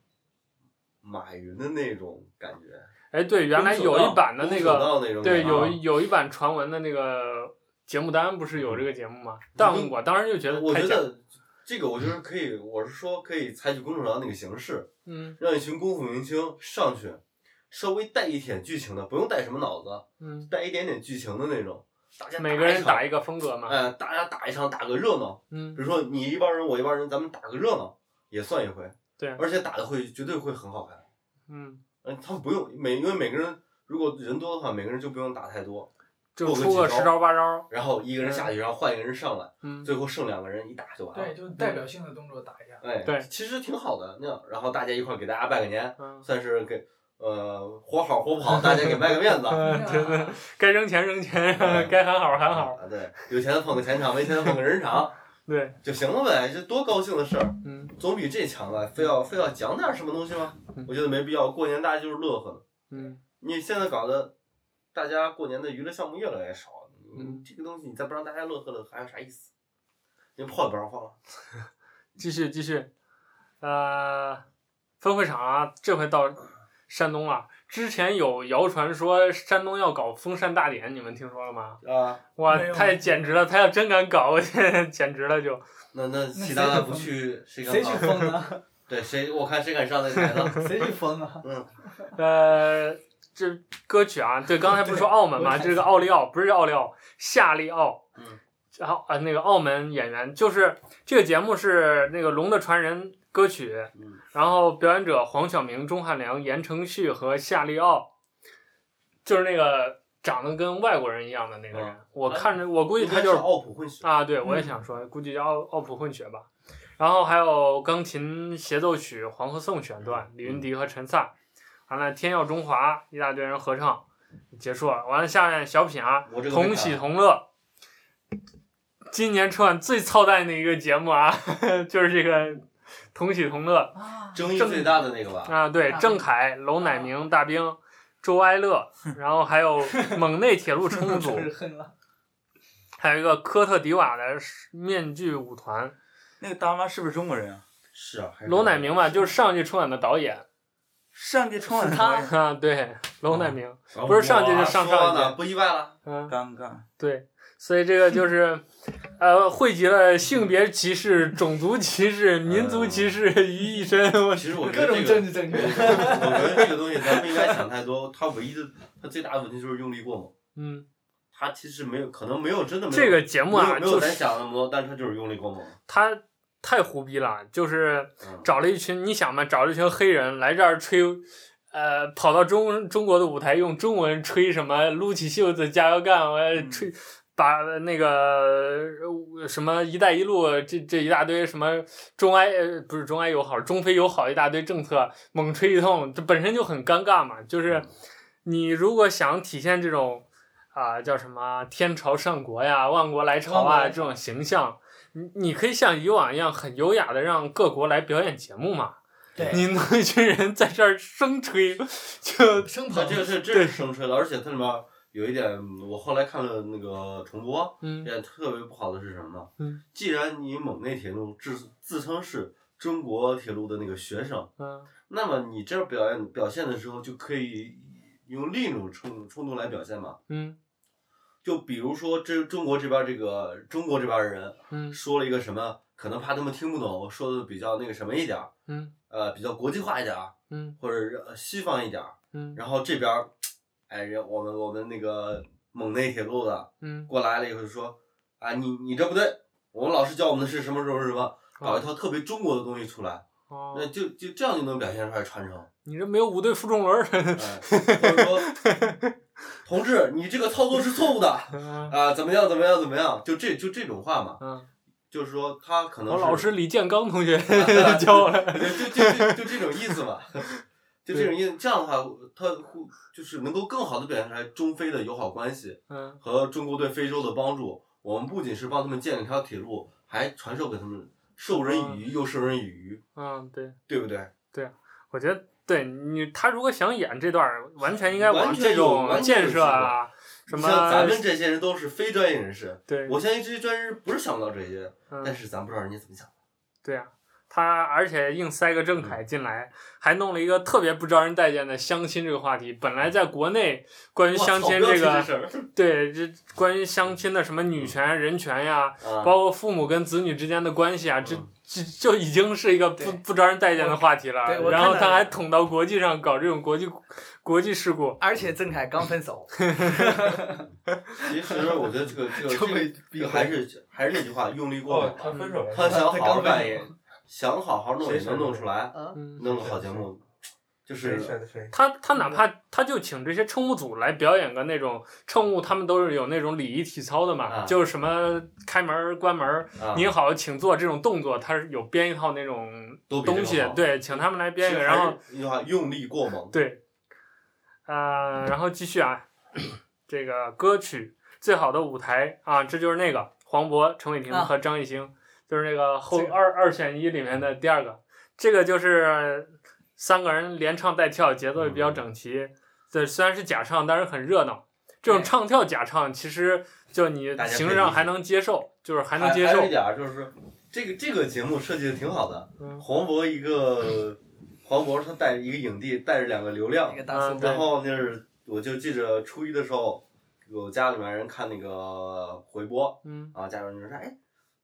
马云的那种感觉，哎，对，原来有一版的那个，那对，有有一版传闻的那个节目单，不是有这个节目吗？但我当时就觉得我觉得这个我觉得可以，我是说可以采取公众号那个形式，嗯让一群功夫明星上去，稍微带一点剧情的，不用带什么脑子，嗯，带一点点剧情的那种，大家每个人打一一个风格嘛，场，哎，大家打一场打个热闹，嗯。比如说你一帮人我一帮人，咱们打个热闹也算一回，对。而且打的会绝对会很好看，嗯，嗯，他们不用每因为每个人如果人多的话，每个人就不用打太多，就过个几招出个十招八招，然后一个人下去，然后换一个人上来，嗯最后剩两个人一打就完了。对，就代表性的动作打一下。哎，对其实挺好的那样，然后大家一块儿给大家拜个年，嗯，算是给呃活好活不好，大家给卖个面子。嗯对对，该扔钱扔钱，嗯 该喊好喊好，啊，对，有钱的捧个钱场，没钱的捧个人场 对，就行了呗，这多高兴的事儿，嗯总比这强吧！非要非要讲点什么东西吗嗯？我觉得没必要。过年大家就是乐呵的，嗯你现在搞得大家过年的娱乐项目越来越少，嗯这个东西你再不让大家乐呵乐呵，还有啥意思？连炮也不让放了。继续继续，呃，分会场啊，这回到山东了。之前有谣传说山东要搞封山大典，你们听说了吗？啊，哇太简直了！他要真敢搞，我天，简直了就。那那其他的不去，谁敢谁去？封呢？对，谁我看谁敢上那台了？谁去封啊？嗯，呃，这歌曲啊，对，刚才不是说澳门吗？对这个奥利奥不是奥利奥，夏利奥。嗯。然后啊，那个澳门演员就是这个节目是那个《龙的传人》歌曲，嗯然后表演者黄晓明、钟汉良、言承旭和夏利奥，就是那个长得跟外国人一样的那个人。嗯我看着，我估计他就是奥普混血。啊，对，我也想说，估计叫奥奥普混血吧。然后还有钢琴协奏曲《黄河颂》选段，李云迪和陈萨，完了《天耀中华》，一大堆人合唱，结束了。完了，下面小品啊，同喜同乐。今年春晚最操蛋的一个节目啊，就是这个同喜同乐啊，争议最大的那个吧？啊，对，郑恺、楼乃明、大兵、周哀乐，然后还有蒙内铁路乘务组。还有一个科特迪瓦的面具舞团。那个大妈是不是中国人啊？是啊，还是楼乃明嘛，就是上届春晚的导演上届春晚是他他啊，对，楼乃明，啊不是上届就上上届不意外了。嗯，尴尬，对，所以这个就是，呃，汇集了性别歧视、种族歧视、民族歧视于一身。我其实我觉各种得这个，政治正确。我觉得这个东西咱不应该想太多。它唯一的，它最大的问题就是用力过猛。嗯，它其实没有，可能没有真的没有这个节目啊，没有没有咱想那么多，但它就是用力过猛。他太胡逼了，就是嗯，找了一群，你想嘛，找了一群黑人来这儿吹，呃，跑到中中国的舞台用中文吹什么，撸起袖子加油干，我嗯吹。把那个呃什么“一带一路”这这一大堆什么中埃呃不是中埃友好，中非友好一大堆政策猛吹一通，这本身就很尴尬嘛。就是你如果想体现这种啊、叫什么天朝上国呀、万国来朝万国来朝啊这种形象，你你可以像以往一样很优雅的让各国来表演节目嘛。对，你弄一群人在这儿生吹，就生它这个捧。是真是生吹了，而且它里面有一点，我后来看了那个重播，嗯一点特别不好的是什么呢？嗯，既然你蒙内铁路自自称是中国铁路的那个学生，嗯那么你这表演表现的时候就可以用另一种冲冲动来表现嘛。嗯就比如说这中国这边这个中国这边的人嗯。说了一个什么，可能怕他们听不懂，说的比较那个什么一点儿，嗯。呃，比较国际化一点儿，嗯。或者呃西方一点儿，嗯。然后这边儿，哎，人我们我们那个蒙内铁路的嗯，过来了以后就说，啊，你你这不对，我们老师教我们的是什么什么什么，搞一套特别中国的东西出来，哦。那，就就这样就能表现出来传承。你这没有五对负重轮儿，哎，或者说，同志，你这个操作是错误的。嗯。啊，怎么样怎么样怎么样，就这就这种话嘛，嗯，就是说他可能是我老师李建刚同学 教我的，就就就就就这种意思嘛，就这种意思，这样的话，他会就是能够更好的表现出来中非的友好关系嗯。和中国对非洲的帮助。我们不仅是帮他们建了一条铁路，还传授给他们授人以鱼又授人以渔，嗯，对，对不对？我觉得对你，他如果想演这段儿，完全应该往这种建设啊，什么像咱们这些人都是非专业人士，对，我相信这些专业人士不是想不到这些，嗯但是咱不知道人家怎么想。对呀、他而且硬塞个郑恺进来，还弄了一个特别不招人待见的相亲这个话题。本来在国内关于相亲这个，对，这关于相亲的什么女权、人权呀，啊，包括父母跟子女之间的关系啊，这嗯这就已经是一个不不招人待见的话题了对。然后他还捅到国际上搞这种国际国际事故。而且郑恺刚分手，其实我觉得这个这个 这个还是还是那句话，用力过哦，猛。他分手了。他想好好刚干，想好好弄也能弄出来，弄个好节目，就是？他他哪怕他就请这些乘务组来表演个那种乘务，他们都是有那种礼仪体操的嘛，啊就是什么开门关门。啊，您好，请坐这种动作，他是有编一套那种东西，对，请他们来编一个，然后用力过猛。对，呃，然后继续啊，这个歌曲最好的舞台啊，这就是那个黄渤、陈伟霆和张艺兴，就是那个后二二选一里面的第二个，这个就是三个人连唱带跳，节奏也比较整齐，对虽然是假唱，但是很热闹。这种唱跳假唱，其实就你形式上还能接受，就是还能接受还有一。点就是，这个这个节目设计的挺好的。嗯黄渤一个，黄渤他带一个影帝，带着两个流量一，个大然后那是我就记着初一的时候，我家里面人看那个回播，嗯然后家里人就说：“哎，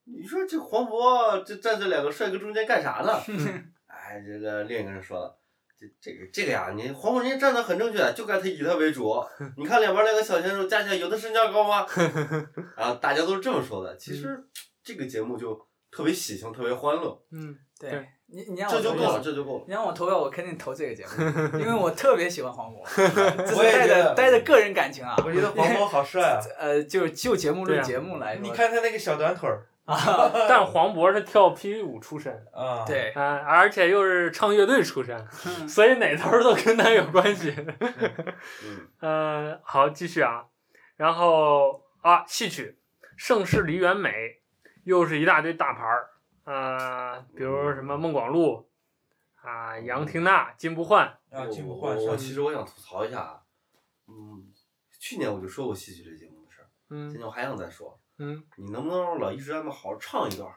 你说这黄渤这站在两个帅哥中间干啥呢？” 哎，这个另一个人说了。这这个这个呀，你黄渤人家站的很正确，就该他以他为主。你看两边那个小选手加起来有的身价高吗？然后大家都是这么说的。其实这个节目就特别喜庆，特别欢乐，嗯，对对你你让我投这就够了，票，这就够了。你让我投票，我肯定投这个节目，因为我特别喜欢黄渤，我也带也觉得着带着个人感情啊。我觉得黄渤好帅啊！呃，就就节目论节目来说，你看他那个小短腿儿 但黄渤是跳霹雳舞出身。啊，，对，啊，而且又是唱乐队出身，嗯 所以哪头儿都跟他有关系。嗯，嗯，好，继续啊。然后啊，戏曲《盛世梨园美》又是一大堆大牌儿，呃，比如什么孟广禄啊、杨廷娜、金不换。啊，金不换上我其实我想吐槽一下啊，嗯，去年我就说过戏曲这节目的事儿，嗯今年我还想再说，嗯你能不能让老一直让他们好好唱一段儿？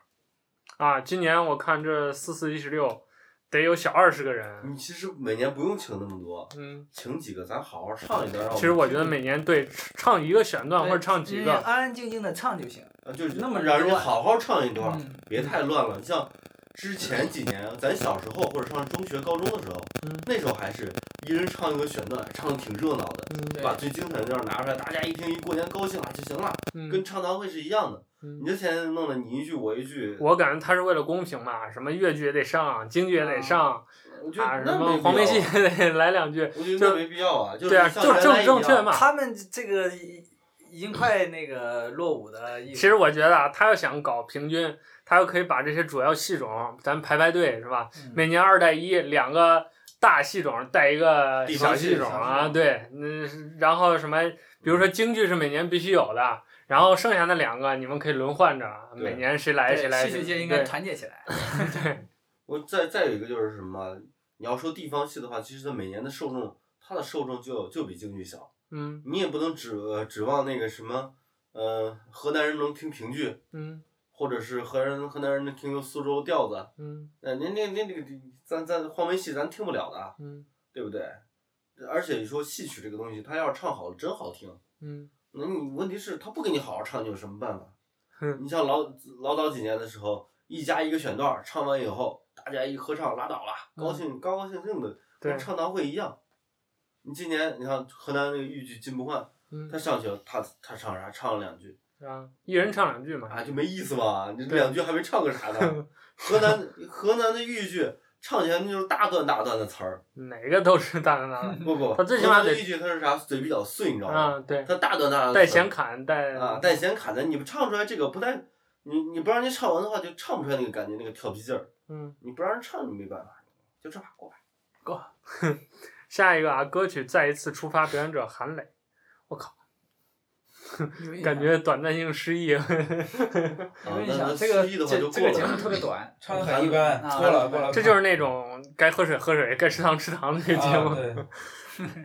啊，今年我看这四四一十六，得有小二十个人。你其实每年不用请那么多，嗯，请几个咱好好唱一段。让其实我觉得每年对唱一个选段或者唱几个，安安静静的唱就行。啊，就是那么让人家好好唱一段，嗯别太乱了。像之前几年咱小时候或者上中学、高中的时候，嗯那时候还是一人唱一个选段，唱的挺热闹的，嗯把最精彩的段拿出来，大家一听一过年高兴啊就行了，跟嗯唱堂会是一样的。嗯你，这现在弄得你一句我一句，我感觉他是为了公平嘛，什么越剧也得上，京剧也得上。我觉得啊，什么黄梅戏也得来两句，我觉得没必要啊，就是对啊，就正正确嘛。他们这个已已经快那个落伍的意思。其实我觉得啊，他要想搞平均，他又可以把这些主要戏种咱排排队是吧？嗯每年二带一，两个大戏种带一个小戏种啊，对，嗯，然后什么，比如说京剧是每年必须有的，然后剩下那两个你们可以轮换着，每年谁来谁来。戏剧界应该团结起来。对，我再再有一个就是什么，你要说地方戏的话，其实它每年的受众，它的受众就就比京剧小，嗯你也不能指呃指望那个什么，呃，河南人能听评剧，嗯或者是河南河南人能听个苏州调子，嗯呃，那那那那个咱咱黄梅戏咱听不了的，嗯对不对？而且你说戏曲这个东西，他要是唱好了真好听，嗯那你问题是他不给你好好唱，你有什么办法？哼你像老老早几年的时候，一家一个选段儿，唱完以后，大家一合唱拉倒了，高兴、高高兴兴的，对跟唱堂会一样。你今年你看河南那个豫剧金不换，嗯他上去了，他他唱啥？唱了两句，啊，一人唱两句嘛。啊，就没意思嘛，你这两句还没唱个啥呢？河南河南的豫剧唱起来那就是大段大段的词儿，哪个都是大段大段。不不，他最起河码豫剧它是啥？嘴比较碎，你知道吗？啊，对，它大段大段带显侃，带啊，带显侃的，你不唱出来这个不带，你你不让人唱完的话，就唱不出来那个感觉，那个调皮劲儿。嗯，你不让人唱，你没办法，就这吧，过吧。过 下一个啊，歌曲再一次出发，表演者韩磊，我靠，感觉短暂性失忆。有印象，啊那那这个这这个节目特别短，唱的很一般，啊过了过了。这就是那种该喝水喝水，该吃糖吃糖的这个节目。啊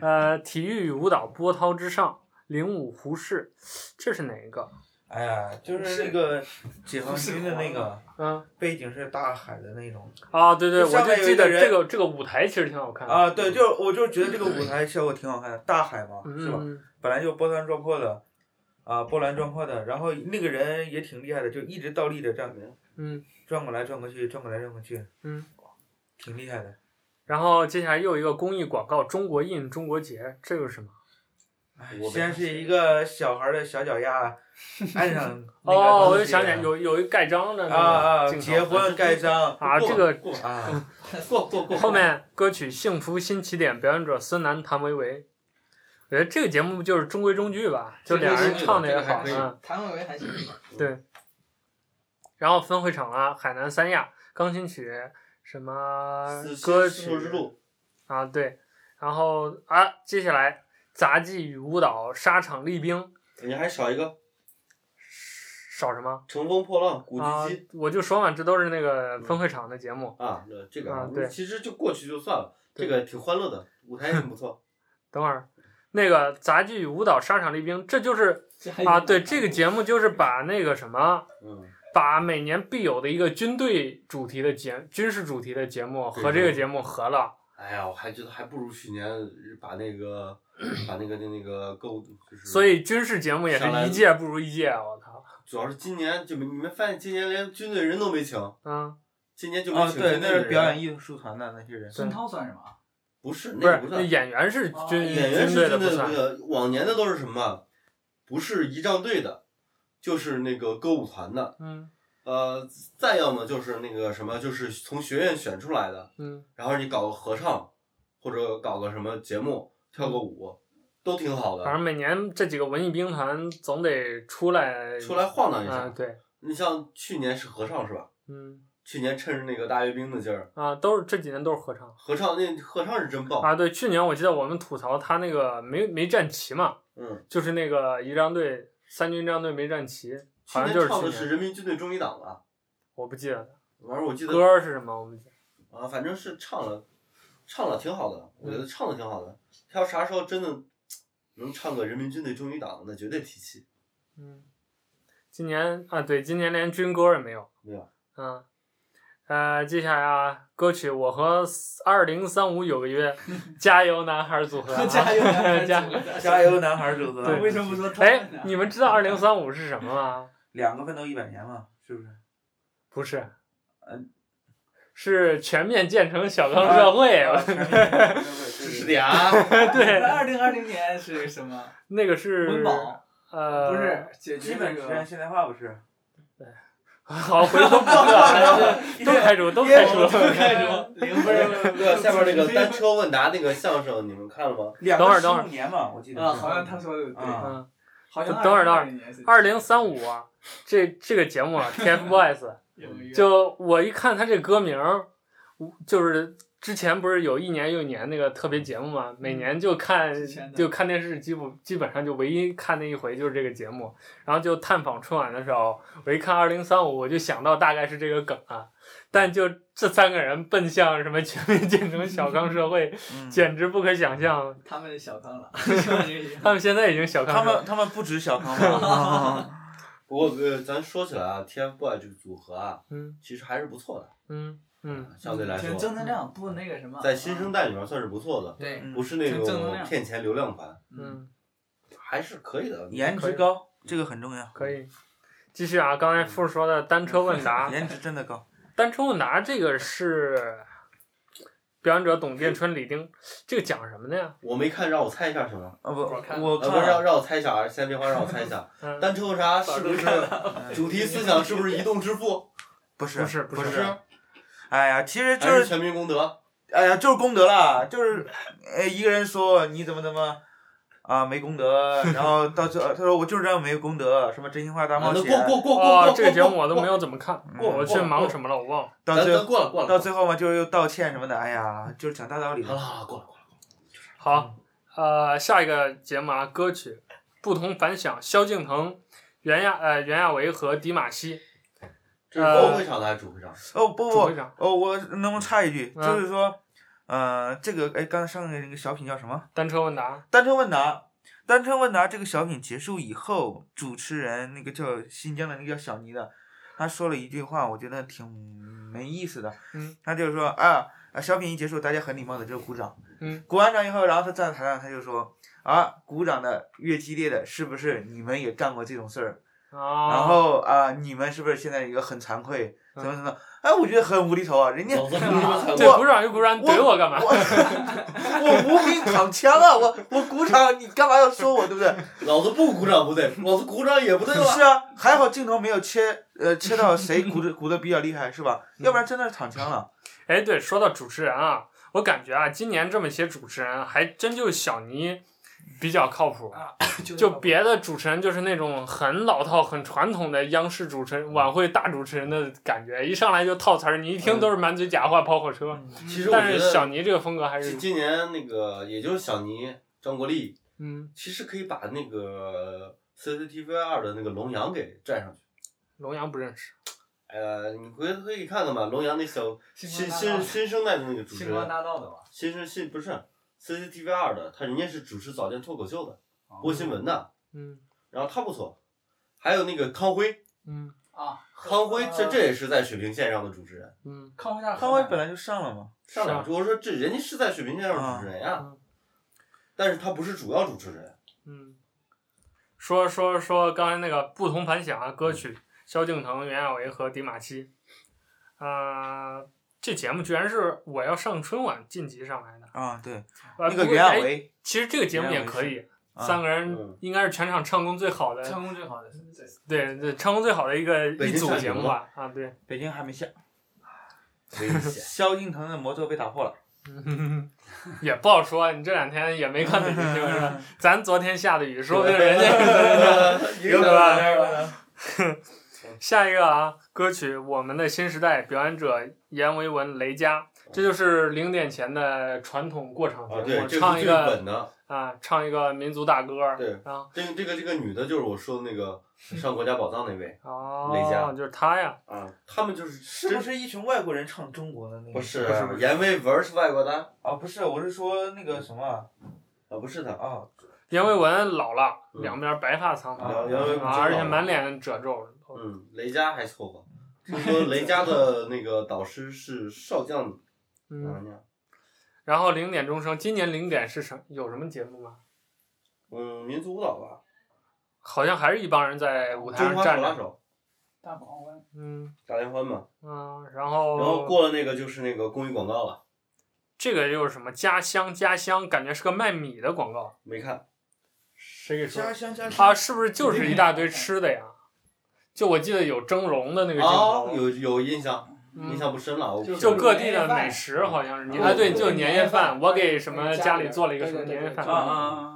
呃，体育与舞蹈波涛之上，领舞胡适，这是哪一个？哎呀，就是那个解放军的那个嗯，背景是大海的那种啊，对对，我就记得面有一个这个这个舞台其实挺好看的。啊，对，就我就觉得这个舞台效果挺好看的，大海嘛，是吧？嗯，本来就波澜壮阔的，啊，波澜壮阔的，然后那个人也挺厉害的，就一直倒立着这样子，嗯转过来转过去，转过来转过去，嗯，挺厉害的。然后接下来又一个公益广告，中国印中国结，这又是什么？我先是一个小孩的小脚丫 按上那个哦，我就想起来有有一盖章的那啊啊，结婚盖章啊，这个啊，过过过。后面歌曲《幸福新起点》，表演者孙楠、谭维维。我觉得这个节目就是中规中矩吧，就俩人唱的也好，谭维维还行。对。然后分会场啊，海南三亚钢琴曲什么歌曲啊，对。然后啊，接下来杂技与舞蹈沙场立冰，你还少一个少什么？乘风破浪古啊巨基，我就说嘛，这都是那个分会场的节目。啊，那这个啊对其实就过去就算了，这个挺欢乐的，舞台也很不错。等会儿，那个杂技与舞蹈沙场沥冰，这就是啊，对，这个节目就是把那个什么。嗯，把每年必有的一个军队主题的节军事主题的节目和这个节目合了。哎呀，我还觉得还不如去年把那个把那个那那个购就是。所以军事节目也是一届不如一届，我靠。主要是今年就没你们发现今年连军队人都没请，嗯，今年就没啊，对，请军队的人。那是表演艺术团的那些人。孙涛算什么？不是，那。演员是演员是军队的不军队的不算。是，往年的都是什么？不是仪仗队的，就是那个歌舞团的。嗯呃，再要么就是那个什么，就是从学院选出来的，嗯然后你搞个合唱，或者搞个什么节目，跳个舞，都挺好的。反正每年这几个文艺兵团总得出来出来晃荡一下。啊，对，你像去年是合唱是吧？嗯去年趁着那个大阅兵的劲儿，啊，都是这几年都是合唱合唱那合唱是真棒。啊。对，去年我记得我们吐槽他那个没没站齐嘛，嗯，就是那个仪仗队三军仪仗队没站齐，去好像就是年唱的是，人民军队忠义党吧？我不记得了。反正我记得歌是什么？我不记得。啊，反正是唱了，唱了挺好的，我觉得唱的挺好的。他要啥时候真的能唱个人民军队忠义党，那绝对提气。嗯，今年啊，对，今年连军歌也没有。没有。嗯，呃，接下来啊，歌曲《我和二零三五有个约》，加油男孩组合、啊，加油男孩加组合 加油，男孩组对合，为什么不说他们哎，你们知道二零三五是什么吗？两个奋斗一百年嘛，是不是？不是，嗯，是全面建成小康社会。啊全面建成社会知识对点啊！对，二零二零年是什么？那个是温饱呃，不是解基决这个本实现。现代化不是？好，回头不了，都开除，都开除，都开除零不分是，对，下面那个单车问答那个相声，你们看了吗？两等会儿等会儿年嘛，我记得。啊，好像他说的对，啊嗯，等会儿等会儿二零三五啊，这这个节目啊，TFBOYS。有一个就我一看他这歌名儿，我就是之前不是有一年又一年那个特别节目嘛，每年就看就看电视，基本基本上就唯一看那一回就是这个节目，然后就探访春晚的时候，我一看二零三五，我就想到大概是这个梗啊，但就这三个人奔向什么全面建成小康社会，嗯简直不可想象。他们小康了，他们现在已经小康了他们他们不止小康了？不过呃，咱说起来啊，TFBOYS 这个组合啊，嗯其实还是不错的，嗯嗯，相对来挺正说，能量，不那个什么。在新生代里面算是不错的，对，嗯不是那种骗钱流量盘，嗯，还是可以的。颜值高，这个很重要。可以。继续啊，刚才富说的单车问答，颜值真的高。单车问答这个是表演者董建春、李丁，这个讲什么的呀？我没看，让我猜一下什么？啊不，我看我呃，不是让让我猜一下啊！先别慌，让我猜一下。嗯，单车问答是不是主题思想是不是移动支付？不是不是不不是，哎呀，其实就是是全民公德？哎呀，就是功德啦，就是，呃，一个人说你怎么怎么，啊，没功德，然后到最后他说我就是这样没有功德，什么真心话大冒险，过过过过哦过，，这个节目我都没有怎么看，过我去忙什么了，我忘了。到最后过了过了，到最后嘛，就是又道歉什么的，哎呀，就是讲大道理。好了好了，过了过了。好，呃，下一个节目啊，歌曲不同凡响，萧敬腾、袁娅呃袁娅维和迪玛希，这是包会场的还是主会场？哦不不主会长，哦我能不能插一句，嗯就是说，呃，这个哎，刚才上个那个小品叫什么？单车问答。单车问答。单车问答这个小品结束以后，主持人那个叫新疆的那个叫小尼的，他说了一句话，我觉得挺没意思的。嗯。他就是说啊啊，小品一结束，大家很礼貌的就鼓掌。嗯。鼓完掌以后，然后他站在台上，他就说啊，鼓掌的越激烈的，是不是你们也干过这种事儿？啊。然后啊，你们是不是现在一个很惭愧？嗯怎么怎么？哎，我觉得很无厘头啊！人家老子不是你们才对，鼓掌又鼓掌，你怼我干嘛？我无名躺枪啊！我我鼓掌，你干嘛要说我，对不对？老子不鼓掌不对，老子鼓掌也不对了。是啊，还好镜头没有切，呃，切到谁鼓的 鼓的比较厉害，是吧？要不然真的是躺枪了。哎，对，说到主持人啊，我感觉啊，今年这么些主持人，还真就小尼比较靠谱。啊，就别的主持人就是那种很老套、很传统的央视主持人、晚会大主持人的感觉，一上来就套词儿，你一听都是满嘴假话、跑火车。其实我觉但是小，尼这个风格还是今，年那个也就是小尼、张国立，嗯，其实可以把那个 CCTV 二的那个龙阳给拽上去。龙阳不认识。呃，你回头可以看看吧，龙阳那小新新新生代的那个主持星光人，大道的吧？新生新不是 CCTV 二的，他人家是主持早间脱口秀的，播新闻的，嗯。然后他不错，还有那个康辉，嗯。啊，康辉这呃这也是在水平线上的主持人，嗯。康辉那康辉本来就上了嘛。上是啊来我说这人家是在水平线上的主持人呀，嗯。但是他不是主要主持人。嗯。说说说刚才那个不同凡响啊，歌曲萧敬腾、袁娅维和迪玛希，啊、这节目居然是我要上春晚晋级上来的。啊，对，呃那个袁娅不过哎维，其实这个节目也可以，啊三个人嗯应该是全场唱功最好的，唱功最好的是对对，唱功最好的一个一组节目吧。啊，对，北京还没下。萧敬腾的魔咒被打破了。也不好说，你这两天也没看北京新闻是吧？咱昨天下的雨，说不定人家是有对吧吧？下一个啊，歌曲《我们的新时代》，表演者阎维文、雷佳，这就是零点前的传统过场节目，唱一个。啊，唱一个民族大歌。对然后这个这个这个女的，就是我说的那个 上国家宝藏那位哦雷哦佳，就是她呀。啊，他们就是是不是一群外国人唱中国的那个？不是不是不是阎维文是外国的啊，啊，不是，我是说那个什么啊不是的，啊，阎维文老了，嗯两边白发苍啊苍，啊，而且满脸褶皱。嗯，雷佳还凑合。听说雷佳的 那个导师是少将然后零点钟声，今年零点是什有什么节目吗？嗯，民族舞蹈吧，好像还是一帮人在舞台上站着。大狂欢，嗯大联欢嘛。嗯，然后然后过了那个就是那个公益广告了，这个又是什么家乡家乡，感觉是个卖米的广告。没看。谁给说家？乡家啊，乡。是不是就是一大堆吃的呀？就我记得有蒸笼的那个镜哦，头，有有印象，嗯印象不深了。我就各地的美食好像是你啊，对，就年夜饭，我给什么家里做了一个什么年夜对对对饭啊啊啊！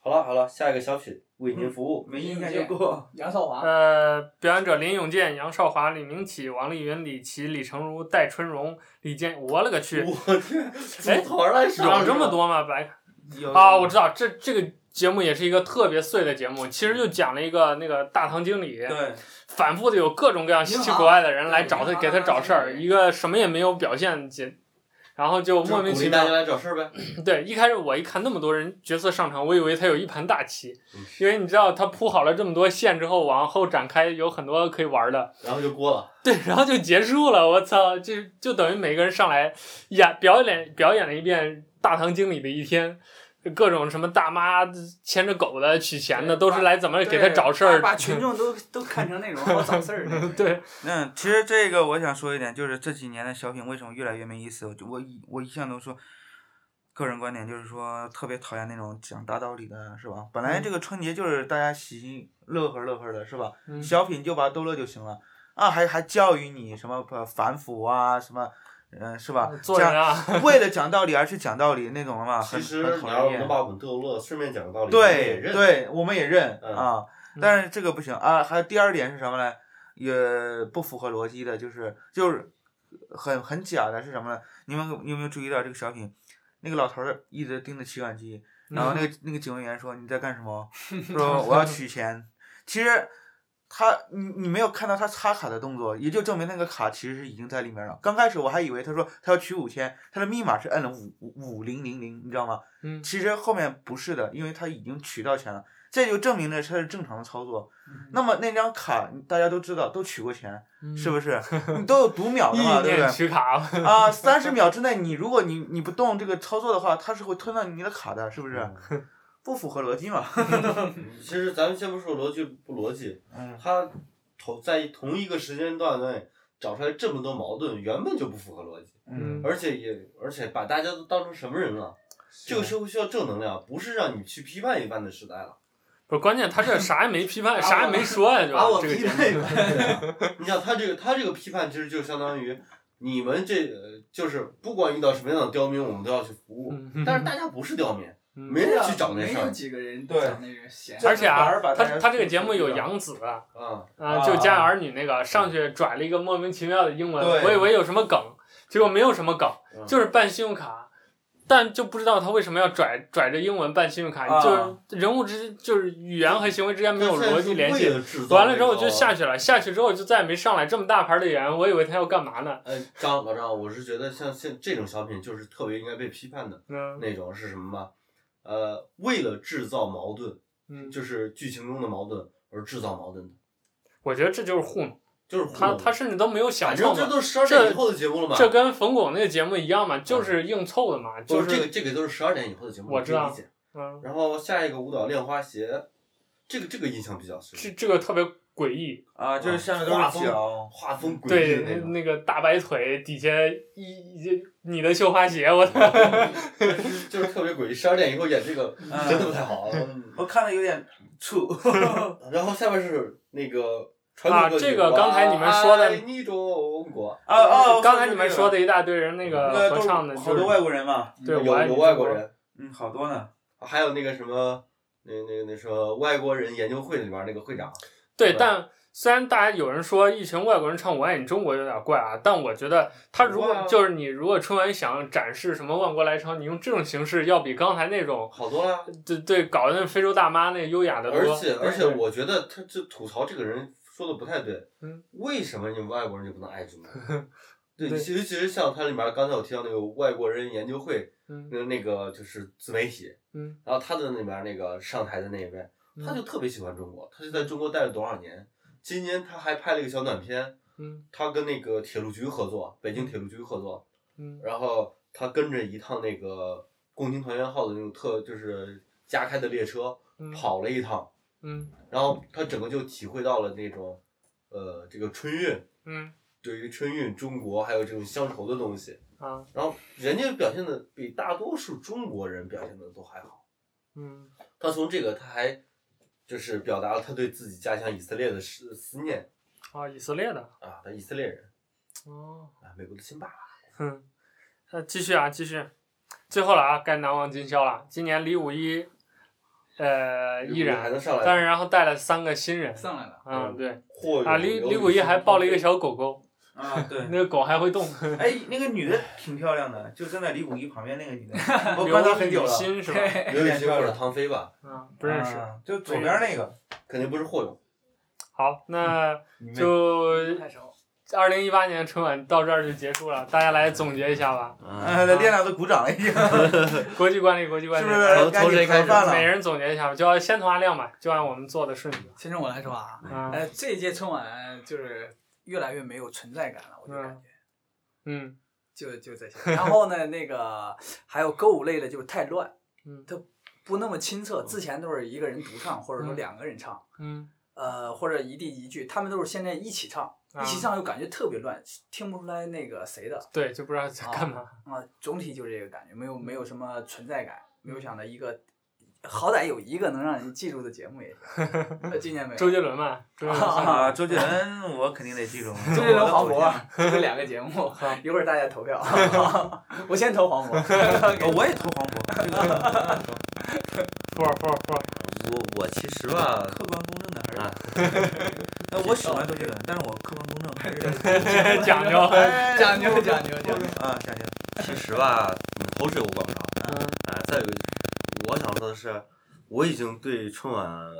好了好了，下一个小品为您服务。没印象就过。杨少华，呃，表演者林永健、杨少华、李明启、王丽云、李琦、李成儒、戴春荣、李健，我勒个去，我天，哎有这么多吗？白有啊，我知道，这这个节目也是一个特别碎的节目，其实就讲了一个那个大堂经理，对，反复的有各种各样稀奇古怪的人来找他，给他找事儿，一个什么也没有表现解，然后就莫名其妙鼓励大家。来找事儿呗。对，一开始我一看那么多人角色上场，我以为他有一盘大棋嗯，因为你知道他铺好了这么多线之后，往后展开有很多可以玩的。然后就过了。对，然后就结束了，我操，就就等于每个人上来演表演表演了一遍大堂经理的一天，各种什么大妈牵着狗的取钱的，都是来怎么给他找事儿，把把 群众都都看成那种好找事儿的。对，嗯，其实这个我想说一点，就是这几年的小品为什么越来越没意思？我一我一向都说，个人观点就是说，特别讨厌那种讲大道理的，是吧？本来这个春节就是大家喜喜乐呵乐呵的，是吧？嗯小品就把它逗乐就行了啊，还还教育你什么反腐啊，什么，嗯、是吧？做人啊，讲为了讲道理而去讲道理那种的嘛，很其实很讨你要厌能把我们逗乐，顺便讲个道理，我们也认对对，我们也认、嗯啊，但是这个不行啊。还有第二点是什么呢？也不符合逻辑的，就是就是很很假的是什么呢？你们有没有注意到这个小品？那个老头儿一直盯着取款机，然后那个 那个警卫员说你在干什么？说我要取钱。其实他你你没有看到他插卡的动作，也就证明那个卡其实是已经在里面了。刚开始我还以为他说他要取五千，他的密码是摁了五五五零零零，你知道吗？嗯，其实后面不是的，因为他已经取到钱了，这就证明了他是正常的操作。那么那张卡大家都知道，都取过钱，是不是？你都有读秒的嘛，对不对？取卡，啊，三十秒之内，你如果你你不动这个操作的话，它是会吞到你的卡的，是不是？嗯不符合逻辑嘛？其实咱们先不说逻辑不逻辑，嗯，他同在同一个时间段内找出来这么多矛盾，原本就不符合逻辑，嗯而且也而且把大家都当成什么人了？这个社会需要正能量，不是让你去批判一番的时代了。不是关键，他这啥也没批判，啥也没说呀，就把我批判一番。你想他这个他这个批判，其实就相当于你们这个就是不管遇到什么样的刁民，我们都要去服务。嗯但是大家不是刁民，嗯没人去找那事儿。没有几个人对那个闲而且啊他他这个节目有杨紫啊，就《家有儿女》那个上去拽了一个莫名其妙的英文，我以为有什么梗，结果没有什么梗，嗯就是办信用卡，但就不知道他为什么要拽拽着英文办信用卡，啊就是人物之间就是语言和行为之间没有逻辑联系。完了之后就下去了，下去之后就再也没上来。这么大牌的演员，我以为他要干嘛呢？呃，张老张，我是觉得像现这种小品就是特别应该被批判的嗯那种是什么吗？呃，为了制造矛盾，嗯，就是剧情中的矛盾而制造矛盾的，我觉得这就是糊弄，就是他他甚至都没有想反正凑嘛。这都是十二点以后的节目了嘛。这跟冯巩那个节目一样嘛，就是硬凑的嘛，就是这个这个都是十二点以后的节目，我知道。嗯，然后下一个舞蹈恋花鞋，这个这个印象比较深。这这个特别诡异。啊，就是下面都是脚，画风诡异对，那那种。那个大白腿底下一一你的绣花鞋，我操！就是就是特别诡异，十二点以后演这个嗯真的不太好。嗯 我看了有点怵。然后下面是那个传啊统歌曲这个刚才你们说的我爱你中国啊啊！刚才你们说的一大堆人那个合唱的，好多外国人嘛，对有有外国人，嗯，好多呢。还有那个什么，那那那说外国人研究会里边那个会长，对，但虽然大家有人说一群外国人唱《我爱你中国》有点怪啊，但我觉得他如果就是你如果春晚想展示什么万国来朝，你用这种形式要比刚才那种好多了。对对搞的那非洲大妈那优雅的多。而且而且，我觉得他这吐槽这个人说的不太对。嗯。为什么你们外国人就不能爱中国？对，对其实其实像它里面刚才我提到那个外国人研究会，嗯那那个就是自媒体，嗯，然后他的那边那个上台的那一位，他就特别喜欢中国，他就在中国待了多少年。今年他还拍了一个小短片，嗯。他跟那个铁路局合作，北京铁路局合作，嗯。然后他跟着一趟那个共青团员号的那种特就是加开的列车嗯。跑了一趟，嗯。然后他整个就体会到了那种，呃，这个春运嗯。对于春运中国还有这种乡愁的东西，啊。然后人家表现的比大多数中国人表现的都还好。嗯。他从这个他还就是表达了他对自己家乡以色列的思思念啊，以色列的。啊，他以色列人哦。啊，美国的亲爸爸。哼，那继续啊，继续，最后了啊，该难忘今宵了。今年李五一，呃，依然，还能上来，但是然后带了三个新人，上来了，嗯，对，啊，李李五一还抱了一个小狗狗，啊，对。那个狗还会动，哎，那个女的挺漂亮的，就站在李谷一旁边那个女的，我观察很久刘雨了。欣是吧？刘雨欣或者唐飞吧，嗯，不认识。啊就左边那个。肯定不是霍勇。好，那就太熟。二零一八年春晚到这儿就结束了，大家来总结一下吧。啊，练亮都鼓掌了已经，国际惯例，国际惯例，不是？从谁开始。每人总结一下吧，就要先从阿亮吧，就按我们做的顺序。先从我来说啊，啊，呃，这一届春晚就是越来越没有存在感了，我就感觉，嗯就就这些。然后呢，那个还有歌舞类的就是太乱，嗯，它不那么清澈，之前都是一个人独唱，或者说两个人唱，嗯，呃，或者一地一句，他们都是现在一起唱，一起唱又感觉特别乱，听不出来那个谁的。对，就不知道在干嘛。啊，总体就这个感觉，没有没有什么存在感，没有想到一个。好歹有一个能让人记住的节目也行。今年没有。周杰伦嘛，啊，周杰伦 我肯定得记住。周杰伦、黄渤这两个节目，一会儿大家投票。我先投黄渤。我也投黄渤。不不不，我我其实吧，客观公正的还是。那我喜欢周杰伦，但是我客观公正还是讲究，讲究讲究讲究啊，讲究。其实吧，口水我管不着。嗯。啊，再有。我想说的是，我已经对春晚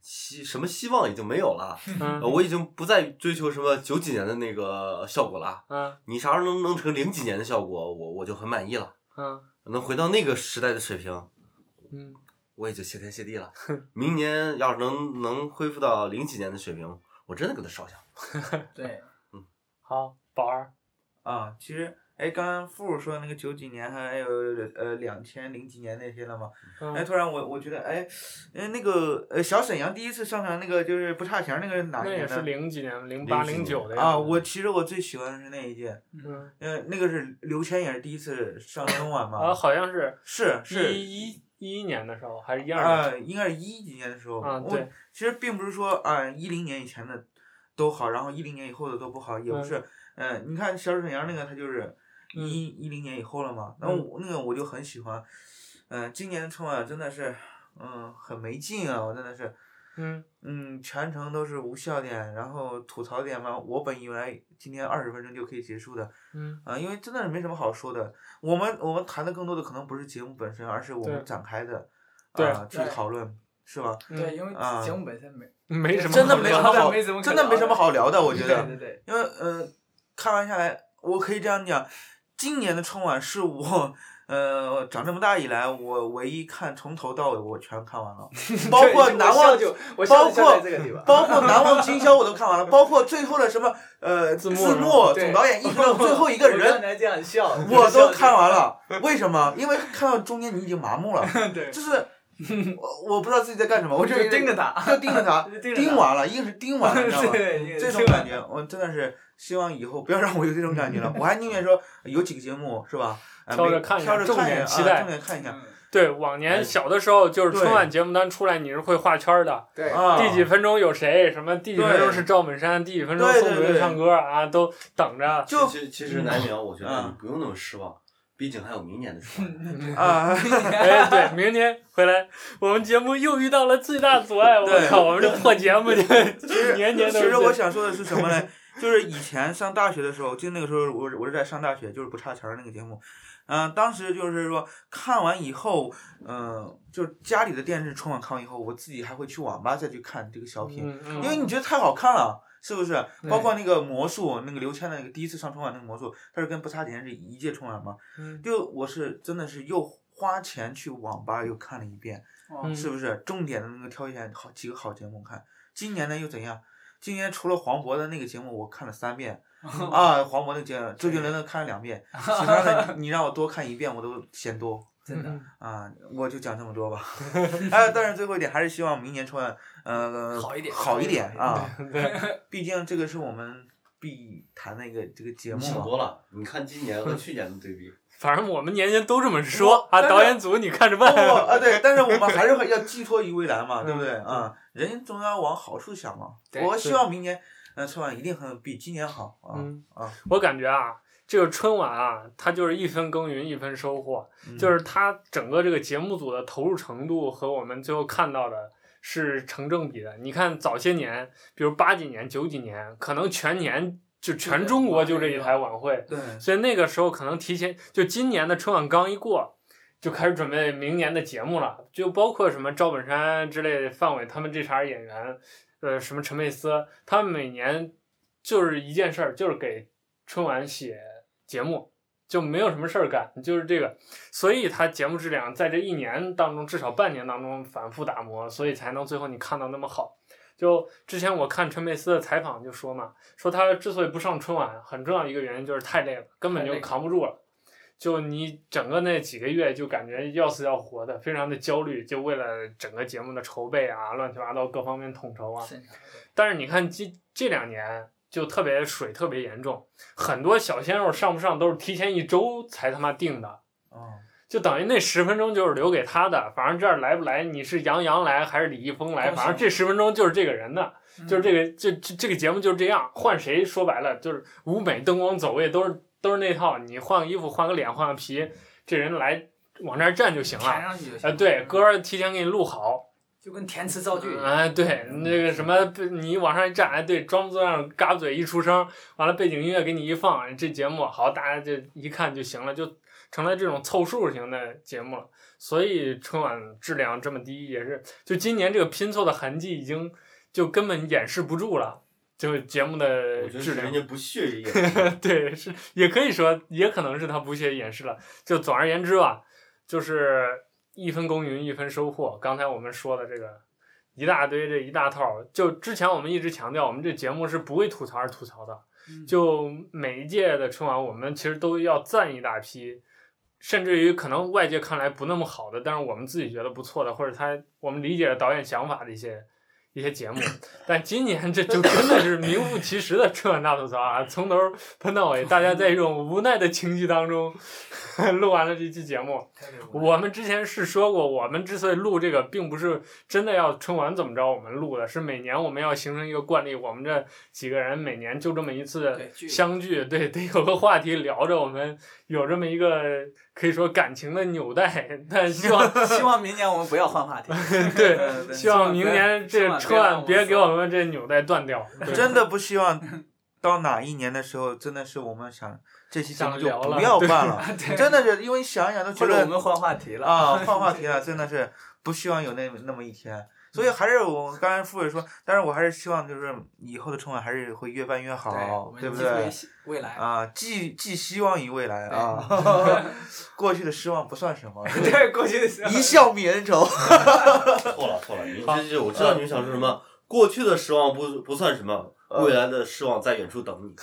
希什么希望已经没有了。嗯、我已经不再追求什么九几年的那个效果了。嗯、你啥时候能能成零几年的效果，我我就很满意了。嗯、能回到那个时代的水平，嗯、我也就谢天谢地了。明年要是能能恢复到零几年的水平，我真的给他烧香。对，嗯，好，宝儿啊，其实。哎，刚刚富说那个九几年还有呃两千零几年那些了嘛？嗯、哎，突然我我觉得哎，哎那个呃小沈阳第一次上场那个就是不差钱那个是哪一年的？那也是零几年，零八零九的呀。啊，我其实我最喜欢的是那一届。嗯。呃，那个是刘谦也是第一次上春晚嘛？啊，好像是。是是。一一一一年的时候还是一二年？啊，应该是一几年的时候。啊，对。其实并不是说啊一零年以前的都好，然后一零年以后的都不好，也不是。嗯、呃。你看小沈阳那个他就是。一一零年以后了嘛，那我那个我就很喜欢，嗯、呃，今年的春晚真的是，嗯，很没劲啊，我真的是，嗯。嗯，全程都是无笑点，然后吐槽点嘛，我本以为今天二十分钟就可以结束的，嗯，啊、呃，因为真的是没什么好说的，我们我们谈的更多的可能不是节目本身，而是我们展开的，啊、去讨论，是吧？对，因为节目本身没、嗯、没什么，真的没什么好，真的没什么好聊的，我觉得，对对对，因为呃，看完下来，我可以这样讲。今年的春晚是我，呃，长这么大以来我唯一看从头到尾我全看完了，包括难忘，包括包括难忘今宵我都看完了，包括最后的什么呃字幕总导演一直到最后一个 人，我都看完了。为什么？因为看到中间你已经麻木了，就是 我我不知道自己在干什么，我就盯着他，就盯着他，盯完了，硬是盯完了，你知道吗？这种感觉我真的是。希望以后不要让我有这种感觉了，我还宁愿说有几个节目是吧？挑着看一下，挑着重点期待，重点看一下。对，往年小的时候就是春晚节目单出来，你是会画圈的。对。第几分钟有谁？什么？第几分钟是赵本山？第几分钟宋祖英唱歌啊？都等着。就其实其实南明，我觉得你不用那么失望，毕竟还有明年的春晚。啊。哎，对，明年回来，我们节目又遇到了最大阻碍。我靠，我们这破节目就年年都。其实我想说的是什么呢？就是以前上大学的时候，就那个时候我我是在上大学，就是不差钱儿那个节目，嗯、呃，当时就是说看完以后，嗯、呃，就家里的电视春晚看完以后，我自己还会去网吧再去看这个小品，嗯嗯、因为你觉得太好看了，是不是？包括那个魔术，那个刘谦的那个第一次上春晚那个魔术，他是跟不差钱是一届春晚嘛，嗯、就我是真的是又花钱去网吧又看了一遍，嗯、是不是？重点的那个挑选好几个好节目看，今年呢又怎样？今年除了黄渤的那个节目，我看了三遍，啊，黄渤的节目，周杰伦的看了两遍，其他的你让我多看一遍我都嫌多，真的，啊，我就讲这么多吧，哎，但是最后一点还是希望明年春晚，呃，好一点，好一点啊，对，毕竟这个是我们必谈的一个这个节目嘛。想多了，你看今年和去年的对比。反正我们年年都这么说啊，导演组你看着办。啊，对，但是我们还是要寄托于未来嘛，对不对啊？人总要往好处想嘛。我希望明年，呃，春晚一定很比今年好啊啊！我感觉啊，这个春晚啊，它就是一分耕耘一分收获，就是它整个这个节目组的投入程度和我们最后看到的是成正比的。你看早些年，比如八几年、九几年，可能全年。就全中国就这一台晚会，对，所以那个时候可能提前，就今年的春晚刚一过，就开始准备明年的节目了，就包括什么赵本山之类的范伟他们这茬演员，呃，什么陈佩斯，他们每年就是一件事儿，就是给春晚写节目，就没有什么事儿干，就是这个，所以他节目质量在这一年当中，至少半年当中反复打磨，所以才能最后你看到那么好。就之前我看陈佩斯的采访就说嘛，说他之所以不上春晚，很重要一个原因就是太累了，根本就扛不住了。就你整个那几个月就感觉要死要活的，非常的焦虑，就为了整个节目的筹备啊，乱七八糟各方面统筹啊。但是你看这这两年就特别水特别严重，很多小鲜肉上不上都是提前一周才他妈定的。哦。就等于那十分钟就是留给他的，反正这儿来不来，你是杨洋来还是李易峰来，反正这十分钟就是这个人的，就是这个这这这个节目就是这样，换谁说白了就是舞美灯光走位都是都是那套，你换个衣服换个脸换个皮，这人来往这儿站就行了。填上去就行。呃，对，歌提前给你录好，就跟填词造句。哎，对，那个什么，你往上一站，哎，对，装作样嘎嘴一出声，完了背景音乐给你一放，这节目好，大家就一看就行了，就。成了这种凑数型的节目了，所以春晚质量这么低也是，就今年这个拼凑的痕迹已经就根本掩饰不住了，就节目的质量。人家不屑于掩饰。对，是也可以说，也可能是他不屑掩饰了。就总而言之吧，就是一分耕耘一分收获。刚才我们说的这个一大堆这一大套，就之前我们一直强调，我们这节目是不为吐槽而吐槽的。就每一届的春晚，我们其实都要赞一大批。甚至于可能外界看来不那么好的，但是我们自己觉得不错的，或者他我们理解了导演想法的一些一些节目，但今年这就真的是名副其实的春晚大吐槽啊，从头喷到尾，大家在一种无奈的情绪当中 录完了这期节目。我们之前是说过，我们之所以录这个，并不是真的要春晚怎么着我们录的，是每年我们要形成一个惯例，我们这几个人每年就这么一次相聚，对，得有个话题聊着，我们有这么一个。可以说感情的纽带，但希望 希望明年我们不要换话题。对，希望明年这春晚别给我们这纽带断掉。真的不希望到哪一年的时候，真的是我们想这期节目就不要办了。真的是因为想一想都觉得我们换话题了啊，换话题了，真的是不希望有那那么一天。所以还是我刚才傅伟说，但是我还是希望就是以后的春晚还是会越办越好，对，对不对？未来啊，寄寄希望于未来啊！过去的失望不算什么，对，过去的失望一笑泯恩仇。错了错了，你这这我知道你们想说什么。过去的失望不不算什么，未来的失望在远处等你。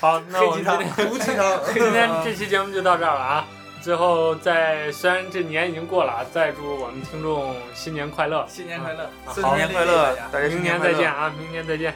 好，那我们今天今天这期节目就到这儿了啊。最后再，在虽然这年已经过了，再祝我们听众新年快乐！新年快乐！好，新年快乐！大家明年再见啊！明年再见。